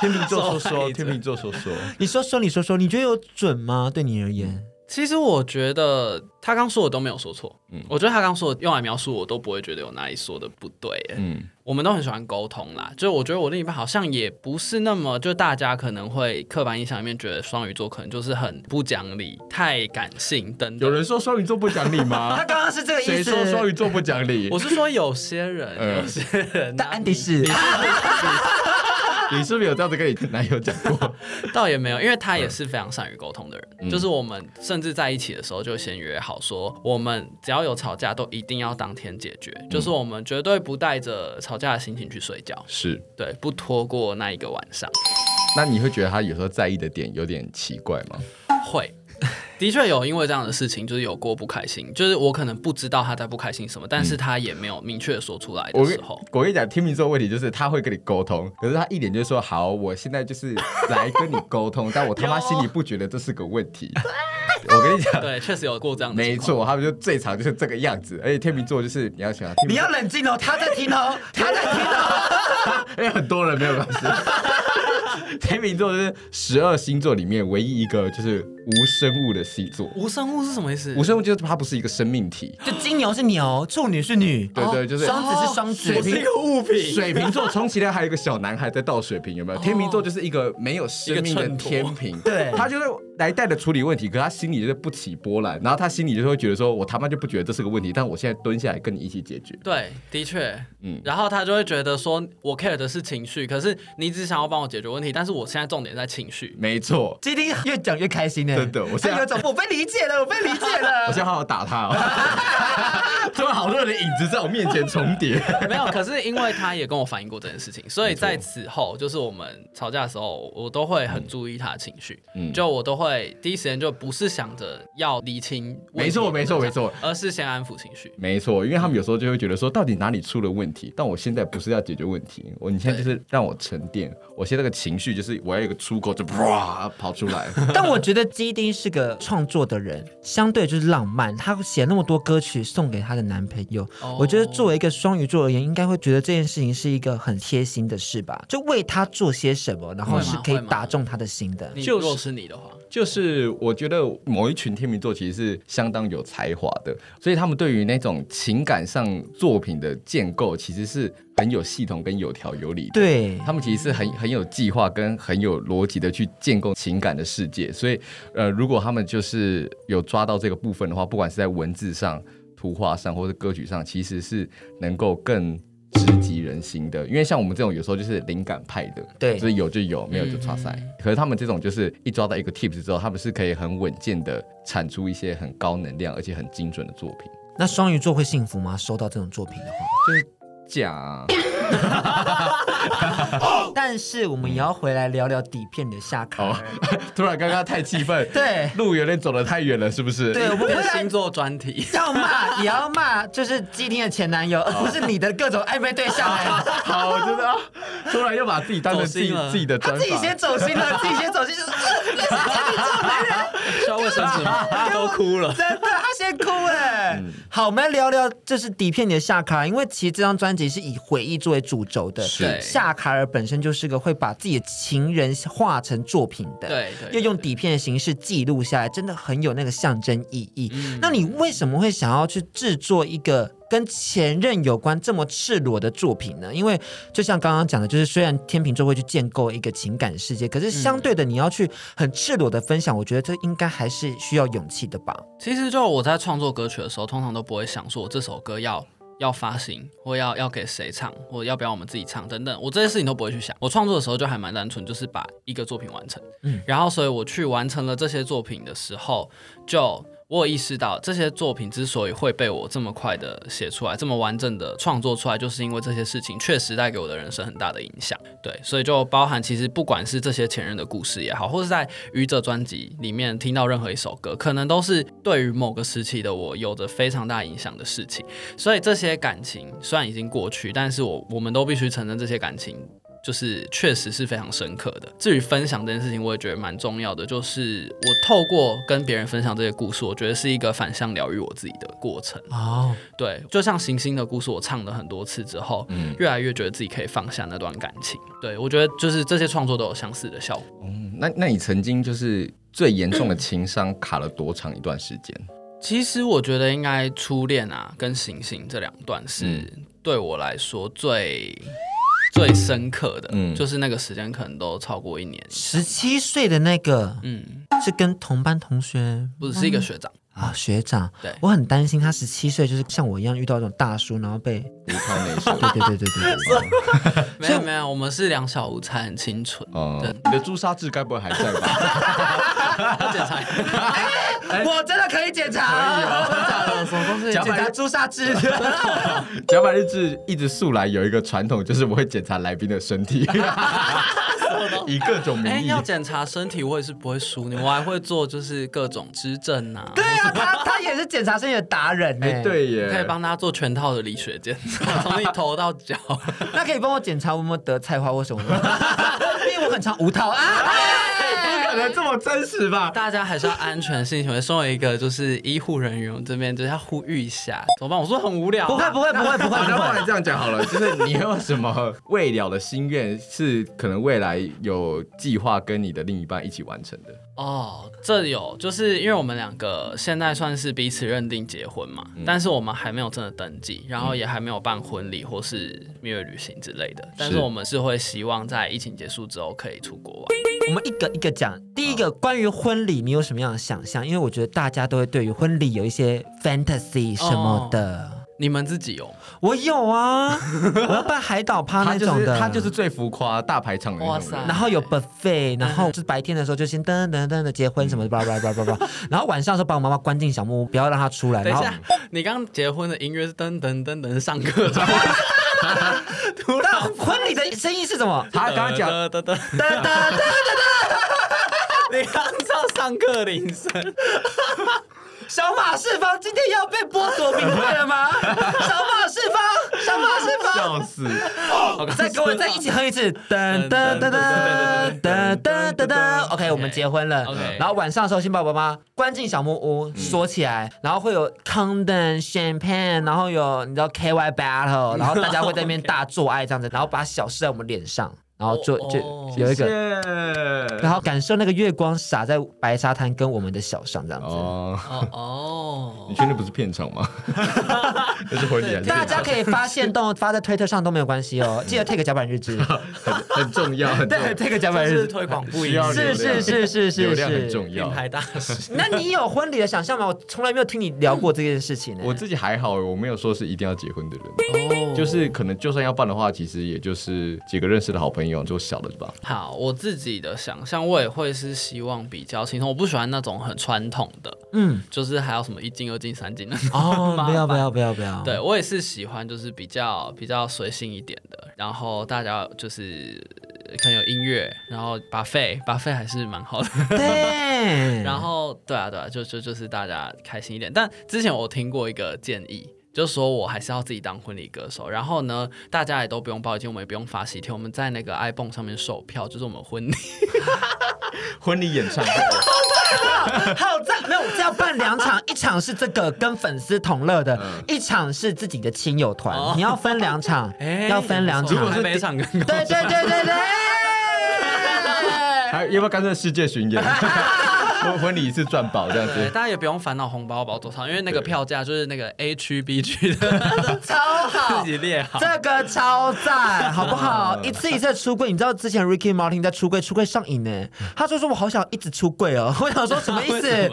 天秤座说说，天秤座说说，你说说，你说说，你觉得有准吗？对你而言，其实我觉得他刚说的都没有说错，嗯，我觉得他刚说的用来描述我都不会觉得有哪里说的不对，嗯，我们都很喜欢沟通啦，就我觉得我另一半好像也不是那么，就大家可能会刻板印象里面觉得双鱼座可能就是很不讲理、太感性等等。有人说双鱼座不讲理吗？他刚刚是这个意思。谁说双鱼座不讲理？我是说有些人，嗯、有些人，但安迪是。你是不是有这样子跟你男友讲过？倒也没有，因为他也是非常善于沟通的人。嗯、就是我们甚至在一起的时候就先约好说，我们只要有吵架都一定要当天解决。嗯、就是我们绝对不带着吵架的心情去睡觉。是对，不拖过那一个晚上。那你会觉得他有时候在意的点有点奇怪吗？会。的确有因为这样的事情，就是有过不开心，就是我可能不知道他在不开心什么，但是他也没有明确说出来的时候。我跟你讲，天秤座问题就是他会跟你沟通，可是他一点就是说好，我现在就是来跟你沟通，但我他妈心里不觉得这是个问题。我跟你讲，对，确实有过这样的。没错，他们就最常就是这个样子，而且天秤座就是你要想，你要冷静哦，他在听哦，他在听哦，因 为很多人没有关系。天秤座就是十二星座里面唯一一个就是。无生物的星座，无生物是什么意思？无生物就是它不是一个生命体，就金牛是牛，处女是女，对对，就是双子是双子，水瓶是一个物品，水瓶座充其量还有一个小男孩在倒水瓶，有没有？天秤座就是一个没有生命的天平，对，他就是来带的处理问题，可他心里就是不起波澜，然后他心里就会觉得说，我他妈就不觉得这是个问题，但我现在蹲下来跟你一起解决。对，的确，嗯，然后他就会觉得说，我 care 的是情绪，可是你只想要帮我解决问题，但是我现在重点在情绪，没错。今天越讲越开心呢，真的，我现在有种。我被理解了，我被理解了。我现在好好打他哦。突然好多人的影子在我面前重叠。没有，可是因为他也跟我反映过这件事情，所以在此后，就是我们吵架的时候，我都会很注意他的情绪。嗯，就我都会第一时间就不是想着要理清。没错，没错，没错，而是先安抚情绪。没错，因为他们有时候就会觉得说，到底哪里出了问题？但我现在不是要解决问题，我你现在就是让我沉淀。我现在这个情绪就是我要有一个出口，就哇跑出来。但我觉得基丁是个创作的人，相对就是浪漫。他写那么多歌曲送给他的男朋友，oh. 我觉得作为一个双鱼座而言，应该会觉得这件事情是一个很贴心的事吧？就为他做些什么，然后是可以打中他的心的。就如果是你的话，就是我觉得某一群天秤座其实是相当有才华的，所以他们对于那种情感上作品的建构，其实是。很有系统跟有条有理的，对，他们其实是很很有计划跟很有逻辑的去建构情感的世界，所以呃，如果他们就是有抓到这个部分的话，不管是在文字上、图画上或者歌曲上，其实是能够更直击人心的。因为像我们这种有时候就是灵感派的，对，所以有就有，没有就差赛。嗯、可是他们这种就是一抓到一个 tips 之后，他们是可以很稳健的产出一些很高能量而且很精准的作品。那双鱼座会幸福吗？收到这种作品的话，就是。讲，但是我们也要回来聊聊底片的下卡。哦、突然刚刚太气愤，对，路有点走得太远了，是不是？对，我们星座专题要骂也要骂，就是基丁的前男友，而 不是你的各种暧昧对象。好，我知道。突然又把自己当成自己自己的专，自己先走心了，自己先走心，就是那是天秤座男人，需要卫生纸吗？都哭了，真的，他先哭哎。嗯、好，我们来聊聊，就是底片里的夏卡，因为其实这张专辑是以回忆作为主轴的，是夏卡尔本身就是个会把自己的情人画成作品的，对，又用底片的形式记录下来，真的很有那个象征意义。嗯、那你为什么会想要去制作一个？跟前任有关这么赤裸的作品呢？因为就像刚刚讲的，就是虽然天秤座会去建构一个情感世界，可是相对的，你要去很赤裸的分享，我觉得这应该还是需要勇气的吧。其实就我在创作歌曲的时候，通常都不会想说我这首歌要要发行，或要要给谁唱，或要不要我们自己唱等等，我这些事情都不会去想。我创作的时候就还蛮单纯，就是把一个作品完成。嗯，然后所以我去完成了这些作品的时候，就。我有意识到，这些作品之所以会被我这么快的写出来，这么完整的创作出来，就是因为这些事情确实带给我的人生很大的影响。对，所以就包含其实不管是这些前任的故事也好，或是在愚者专辑里面听到任何一首歌，可能都是对于某个时期的我有着非常大影响的事情。所以这些感情虽然已经过去，但是我我们都必须承认这些感情。就是确实是非常深刻的。至于分享这件事情，我也觉得蛮重要的。就是我透过跟别人分享这些故事，我觉得是一个反向疗愈我自己的过程。哦，对，就像行星的故事，我唱了很多次之后，嗯，越来越觉得自己可以放下那段感情。对，我觉得就是这些创作都有相似的效果。嗯，那那你曾经就是最严重的情伤卡了多长一段时间？其实我觉得应该初恋啊跟行星这两段是对我来说最。最深刻的，嗯，就是那个时间可能都超过一年。十七岁的那个，嗯，是跟同班同学，不是，是一个学长。啊，学长，对，我很担心他十七岁就是像我一样遇到这种大叔，然后被无套内射。对对对对对。没有没有，我们是两小无猜，很清纯。哦，你的朱砂痣该不会还在吧？要检查一下。我真的可以检查。可以哦。什么东西？检查朱砂痣。甲板日志一直素来有一个传统，就是我会检查来宾的身体。以各种名义。哎，要检查身体，我也是不会输你，我还会做就是各种支证啊。对啊，他他也是检查身体的达人 哎。对耶，可以帮他做全套的理学检查，从你头到脚。那可以帮我检查我有没有得菜花或什么吗？因为我很常无套啊。这么真实吧？大家还是要安全性行为。身为一个就是医护人员，我这边就是要呼吁一下，怎么办？我说很无聊、啊。不会不会不会不会。那不然这样讲好了，就是你有什么未了的心愿，是可能未来有计划跟你的另一半一起完成的？哦，这有，就是因为我们两个现在算是彼此认定结婚嘛，嗯、但是我们还没有真的登记，然后也还没有办婚礼或是蜜月旅行之类的。是但是我们是会希望在疫情结束之后可以出国玩。我们一个一个讲。第一个关于婚礼，你有什么样的想象？因为我觉得大家都会对于婚礼有一些 fantasy 什么的。哦、你们自己有？我有啊，我要办海岛趴那种的。他就是最浮夸大排场的那种。哇塞！然后有 buffet，然后就是白天的时候就先噔噔噔的结婚什么的，叭叭叭叭叭。然后晚上的时候把我妈妈关进小木屋，不要让她出来。等一下，你刚结婚的音乐是噔噔噔噔上课。突然，婚礼的声音是什么？他刚刚讲噔噔噔噔噔。你刚唱上课铃声，小马四方今天要被剥夺名牌了吗？小马四方，小马四方，笑死！再跟我再一起哼一次，噔噔噔噔噔噔噔噔。OK，我们结婚了。OK，然后晚上的时候先把我妈妈关进小木屋锁起来，然后会有 condom champagne，然后有你知道 KY battle，然后大家会在那边大做爱这样子，然后把小事在我们脸上。然后就就有一个，然后感受那个月光洒在白沙滩跟我们的小上这样子。哦哦，你确定不是片场吗？这是婚礼。大家可以发现动 发在推特上都没有关系哦，记得 take 甲板日志，很重要。对，take 甲板日志推广不一样，是是是是是，流量很重要。品牌大使。那你有婚礼的想象吗？我从来没有听你聊过这件事情。我自己还好，我没有说是一定要结婚的人。哦，就是可能就算要办的话，其实也就是几个认识的好朋友。就小了吧。好，我自己的想象，我也会是希望比较轻松。我不喜欢那种很传统的，嗯，就是还有什么一进二进三进的。哦，不要不要不要不要。对，我也是喜欢，就是比较比较随性一点的。然后大家就是可能有音乐，然后 buffet buffet 还是蛮好的。对。然后对啊对啊，就就就是大家开心一点。但之前我听过一个建议。就说我还是要自己当婚礼歌手，然后呢，大家也都不用报警，我们也不用发喜帖，我们在那个 iPhone 上面售票，就是我们婚礼。婚礼演唱会，好赞！没有，这要办两场，一场是这个跟粉丝同乐的，一场是自己的亲友团，你要分两场，要分两场，如果是每场跟对对对对对，还要不要干脆世界巡演？婚婚礼一次赚饱这样子，大家也不用烦恼红包包多少，因为那个票价就是那个 A 区 B 区的，超好，自己列好，这个超赞，好不好？一次一次出柜，你知道之前 Ricky Martin 在出柜出柜上瘾呢，他就说我好想一直出柜哦，我想说什么意思？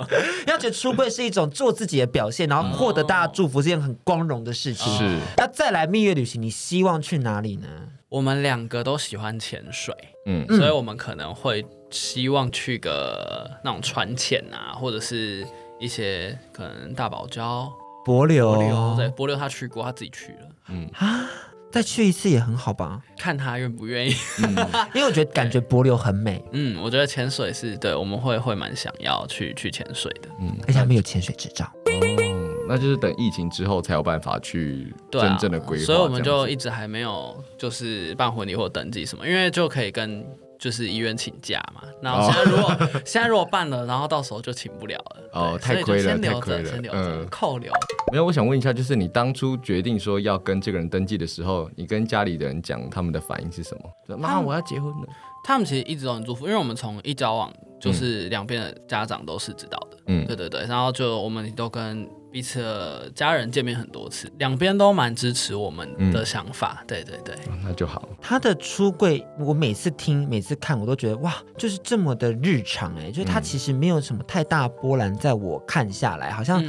要觉得出柜是一种做自己的表现，然后获得大家祝福是一件很光荣的事情。是，那再来蜜月旅行，你希望去哪里呢？我们两个都喜欢潜水，嗯，所以我们可能会。希望去个那种船潜啊，或者是一些可能大堡礁、帛琉，对，帛琉他去过，他自己去了，嗯。啊，再去一次也很好吧？看他愿不愿意，嗯、因为我觉得感觉帛琉很美，嗯，我觉得潜水是对，我们会会蛮想要去去潜水的，嗯，而且还没有潜水执照，哦，那就是等疫情之后才有办法去真正的规划，所以我们就一直还没有就是办婚礼或登记什么，因为就可以跟。就是医院请假嘛，然后现在如果、oh. 现在如果办了，然后到时候就请不了了。哦，太亏了，先留着，先留着，嗯，扣留。没有，我想问一下，就是你当初决定说要跟这个人登记的时候，你跟家里的人讲他们的反应是什么？妈，我要结婚了。他们其实一直都很祝福，因为我们从一交往就是两边的家长都是知道的。嗯，对对对，然后就我们都跟。彼此的家人见面很多次，两边都蛮支持我们的想法。嗯、对对对，那就好。他的出柜，我每次听、每次看，我都觉得哇，就是这么的日常哎，就是他其实没有什么太大波澜，在我看下来，好像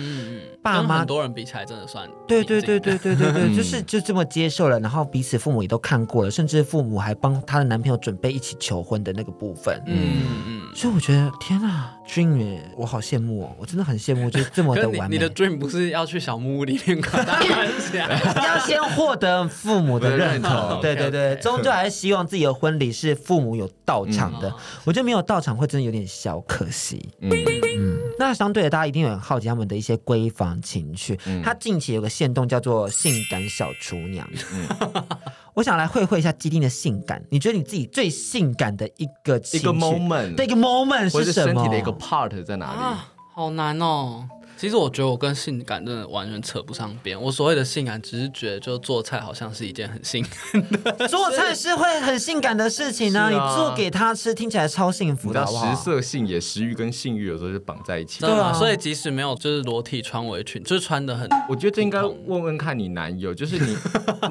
爸妈很多人比起来真的算对对对对对对对，就是就这么接受了，然后彼此父母也都看过了，甚至父母还帮她的男朋友准备一起求婚的那个部分。嗯嗯，所以我觉得天哪，Dream，我好羡慕哦，我真的很羡慕，就是这么的完美。你的 Dream。不是要去小木屋里面看，要先获得父母的认同。对对对，终究还是希望自己的婚礼是父母有到场的。我觉得没有到场会真的有点小可惜。嗯嗯。那相对的，大家一定有很好奇他们的一些闺房情趣。他近期有个线动叫做“性感小厨娘”。我想来会会一下基丁的性感。你觉得你自己最性感的一个一个 moment，的一个 moment 是什么？身体的一个 part 在哪里？好难哦。其实我觉得我跟性感真的完全扯不上边。我所谓的性感，只是觉得就做菜好像是一件很性感的。做菜是会很性感的事情呢、啊。啊、你做给他吃，听起来超幸福的。食色性也，食欲跟性欲有时候就绑在一起。对啊，所以即使没有就是裸体穿围裙，就是穿的很。我觉得这应该问问看你男友，就是你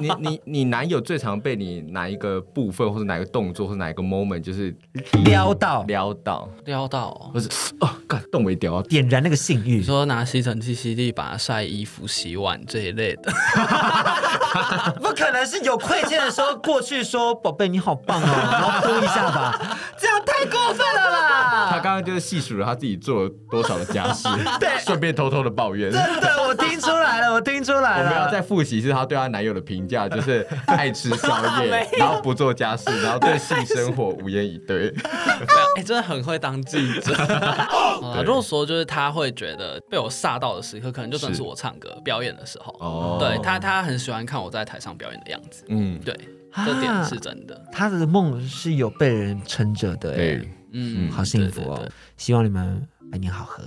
你你你男友最常被你哪一个部分，或者哪个动作，或者哪一个 moment，就是撩到撩到撩到，不是哦，干动为屌，点燃那个性欲。你说拿吸尘器吸地把晒衣服、洗碗这一类的，不可能是有亏欠的时候过去说：“宝贝，你好棒哦，然后哭一下吧。”这样太过分了啦！他刚刚就是细数了他自己做了多少的家事，对，顺便偷偷的抱怨。真的，我听出来了，我听出来了。我们要再复习是他对他男友的评价，就是爱吃宵夜，然后不做家事，然后对性生活无言以对。哎，真的很会当记者。啊，如果说就是他会觉得被我煞到的时刻，可能就算是我唱歌表演的时候。哦，对他，他很喜欢看我在台上表演的样子。嗯，对，这点是真的。他的梦是有被人撑着的。哎，嗯，好幸福哦。希望你们百年好合。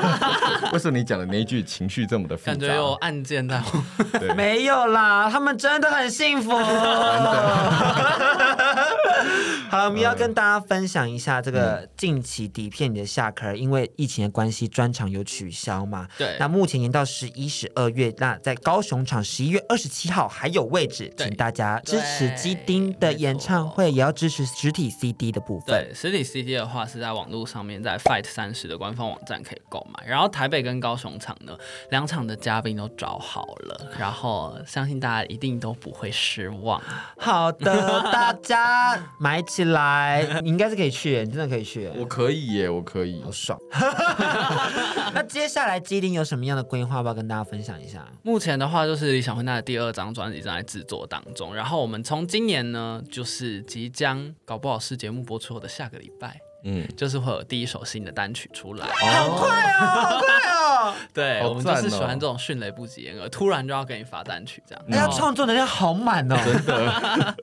为什么你讲的那一句情绪这么的复杂？感觉有案件在。没有啦，他们真的很幸福。好，我们要跟大家分享一下这个近期底片你的下壳，因为疫情的关系，专场有取消嘛？对。那目前延到十一、十二月，那在高雄场十一月二十七号还有位置，请大家支持基丁的演唱会，也要支持实体 CD 的部分。对，实体 CD 的话是在网络上面，在 Fight 三十的官方网站可以购买。然后台北跟高雄场呢，两场的嘉宾都找好了，然后相信大家一定都不会失望。好的，大家买起来，你应该是可以去，你真的可以去。我可以耶，我可以，好爽。那接下来基丁有什么样的规划，要不要跟大家分享一下？目前的话，就是理想混蛋的第二张专辑正在制作当中，然后我们从今年呢，就是即将搞不好是节目播出后的下个礼拜。嗯，就是会有第一首新的单曲出来，好快哦，好快 哦！对，我们就是喜欢这种迅雷不及掩耳，突然就要给你发单曲这样。哎呀，创作能量好满哦，真的。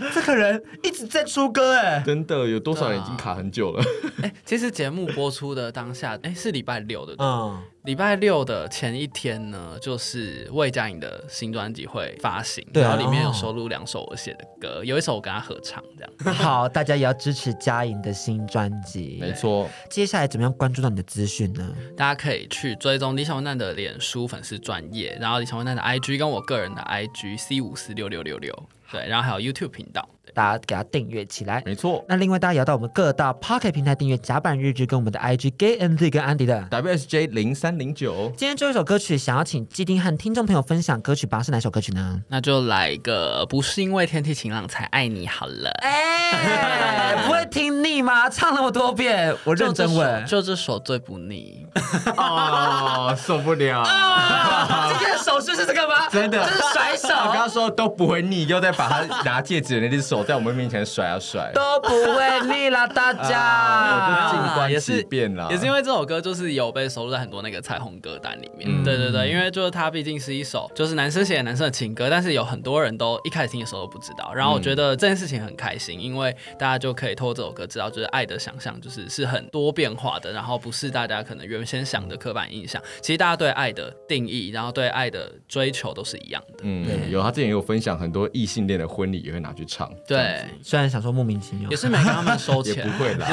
这个人一直在出歌哎，真的有多少人已经卡很久了？哎，其实节目播出的当下，哎，是礼拜六的，嗯。礼拜六的前一天呢，就是魏佳颖的新专辑会发行，对啊、然后里面有收录两首我写的歌，有一首我跟她合唱，这样。好，大家也要支持佳颖的新专辑。没错。接下来怎么样关注到你的资讯呢？大家可以去追踪李小文蛋的脸书粉丝专页，然后李小文蛋的 IG 跟我个人的 IG C 五四六六六六，对，然后还有 YouTube 频道。大家给他订阅起来，没错。那另外大家也要到我们各大 Pocket 平台订阅甲板日志，跟我们的 IG Gay NZ 跟安迪的 WSJ 零三零九。今天最后一首歌曲，想要请基丁和听众朋友分享歌曲吧，是哪首歌曲呢？那就来一个，不是因为天气晴朗才爱你好了。哎、欸，不会听腻吗？唱那么多遍，我认真问，就这首最不腻。哦，受不了。哦、今天的手势是这个吗？真的，这是甩手。我刚刚说都不会腻，又在把它拿戒指的那只手。在我们面前甩啊甩，都不会腻啦，大家。静观其变啦，也是因为这首歌就是有被收录在很多那个彩虹歌单里面。嗯、对对对，因为就是它毕竟是一首就是男生写的男生的情歌，但是有很多人都一开始听的时候都不知道。然后我觉得这件事情很开心，因为大家就可以透过这首歌知道，就是爱的想象就是是很多变化的，然后不是大家可能原先想的刻板印象。其实大家对爱的定义，然后对爱的追求都是一样的。嗯，对有他之前也有分享很多异性恋的婚礼也会拿去唱。对，虽然想说莫名其妙，也是没跟他们收 钱，也不会啦。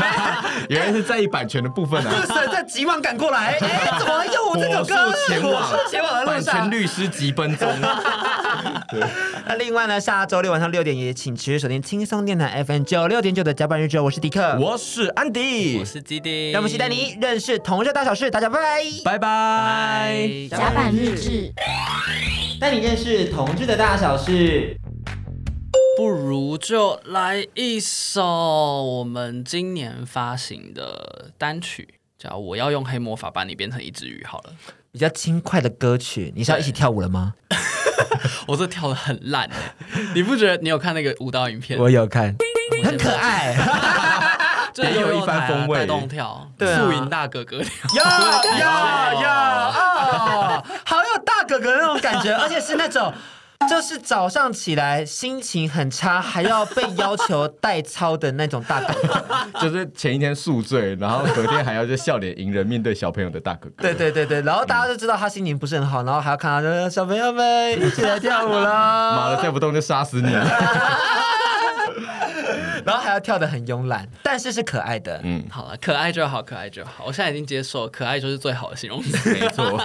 原来是在意版权的部分啊！是在急忙赶过来，哎，怎么又我这首歌？前往前往的路上，版权律师急奔中。那另外呢，下周六晚上六点也请持续锁定轻松电台 FM 九六点九的甲板日志，我是迪克，我是安迪，我是基丁，让我们期待你认识同志大小事，大家拜拜，拜拜，甲板日志，带你认识同志的大小事。不如就来一首我们今年发行的单曲，叫《我要用黑魔法把你变成一只鱼》好了，比较轻快的歌曲。你是要一起跳舞了吗？我这跳的很烂，你不觉得？你有看那个舞蹈影片？我有看，很可爱，也有一番风味。带动跳，对，素银大哥哥跳，呀 呀呀！哦，好有大哥哥那种感觉，而且是那种。就是早上起来心情很差，还要被要求代操的那种大哥哥，就是前一天宿醉，然后隔天还要就笑脸迎人面对小朋友的大哥哥。对对对对，然后大家就知道他心情不是很好，然后还要看他说小朋友们一起来跳舞啦，妈的跳不动就杀死你了，然后还要跳得很慵懒，但是是可爱的。嗯，好了，可爱就好，可爱就好，我现在已经接受，可爱就是最好的形容词，没错。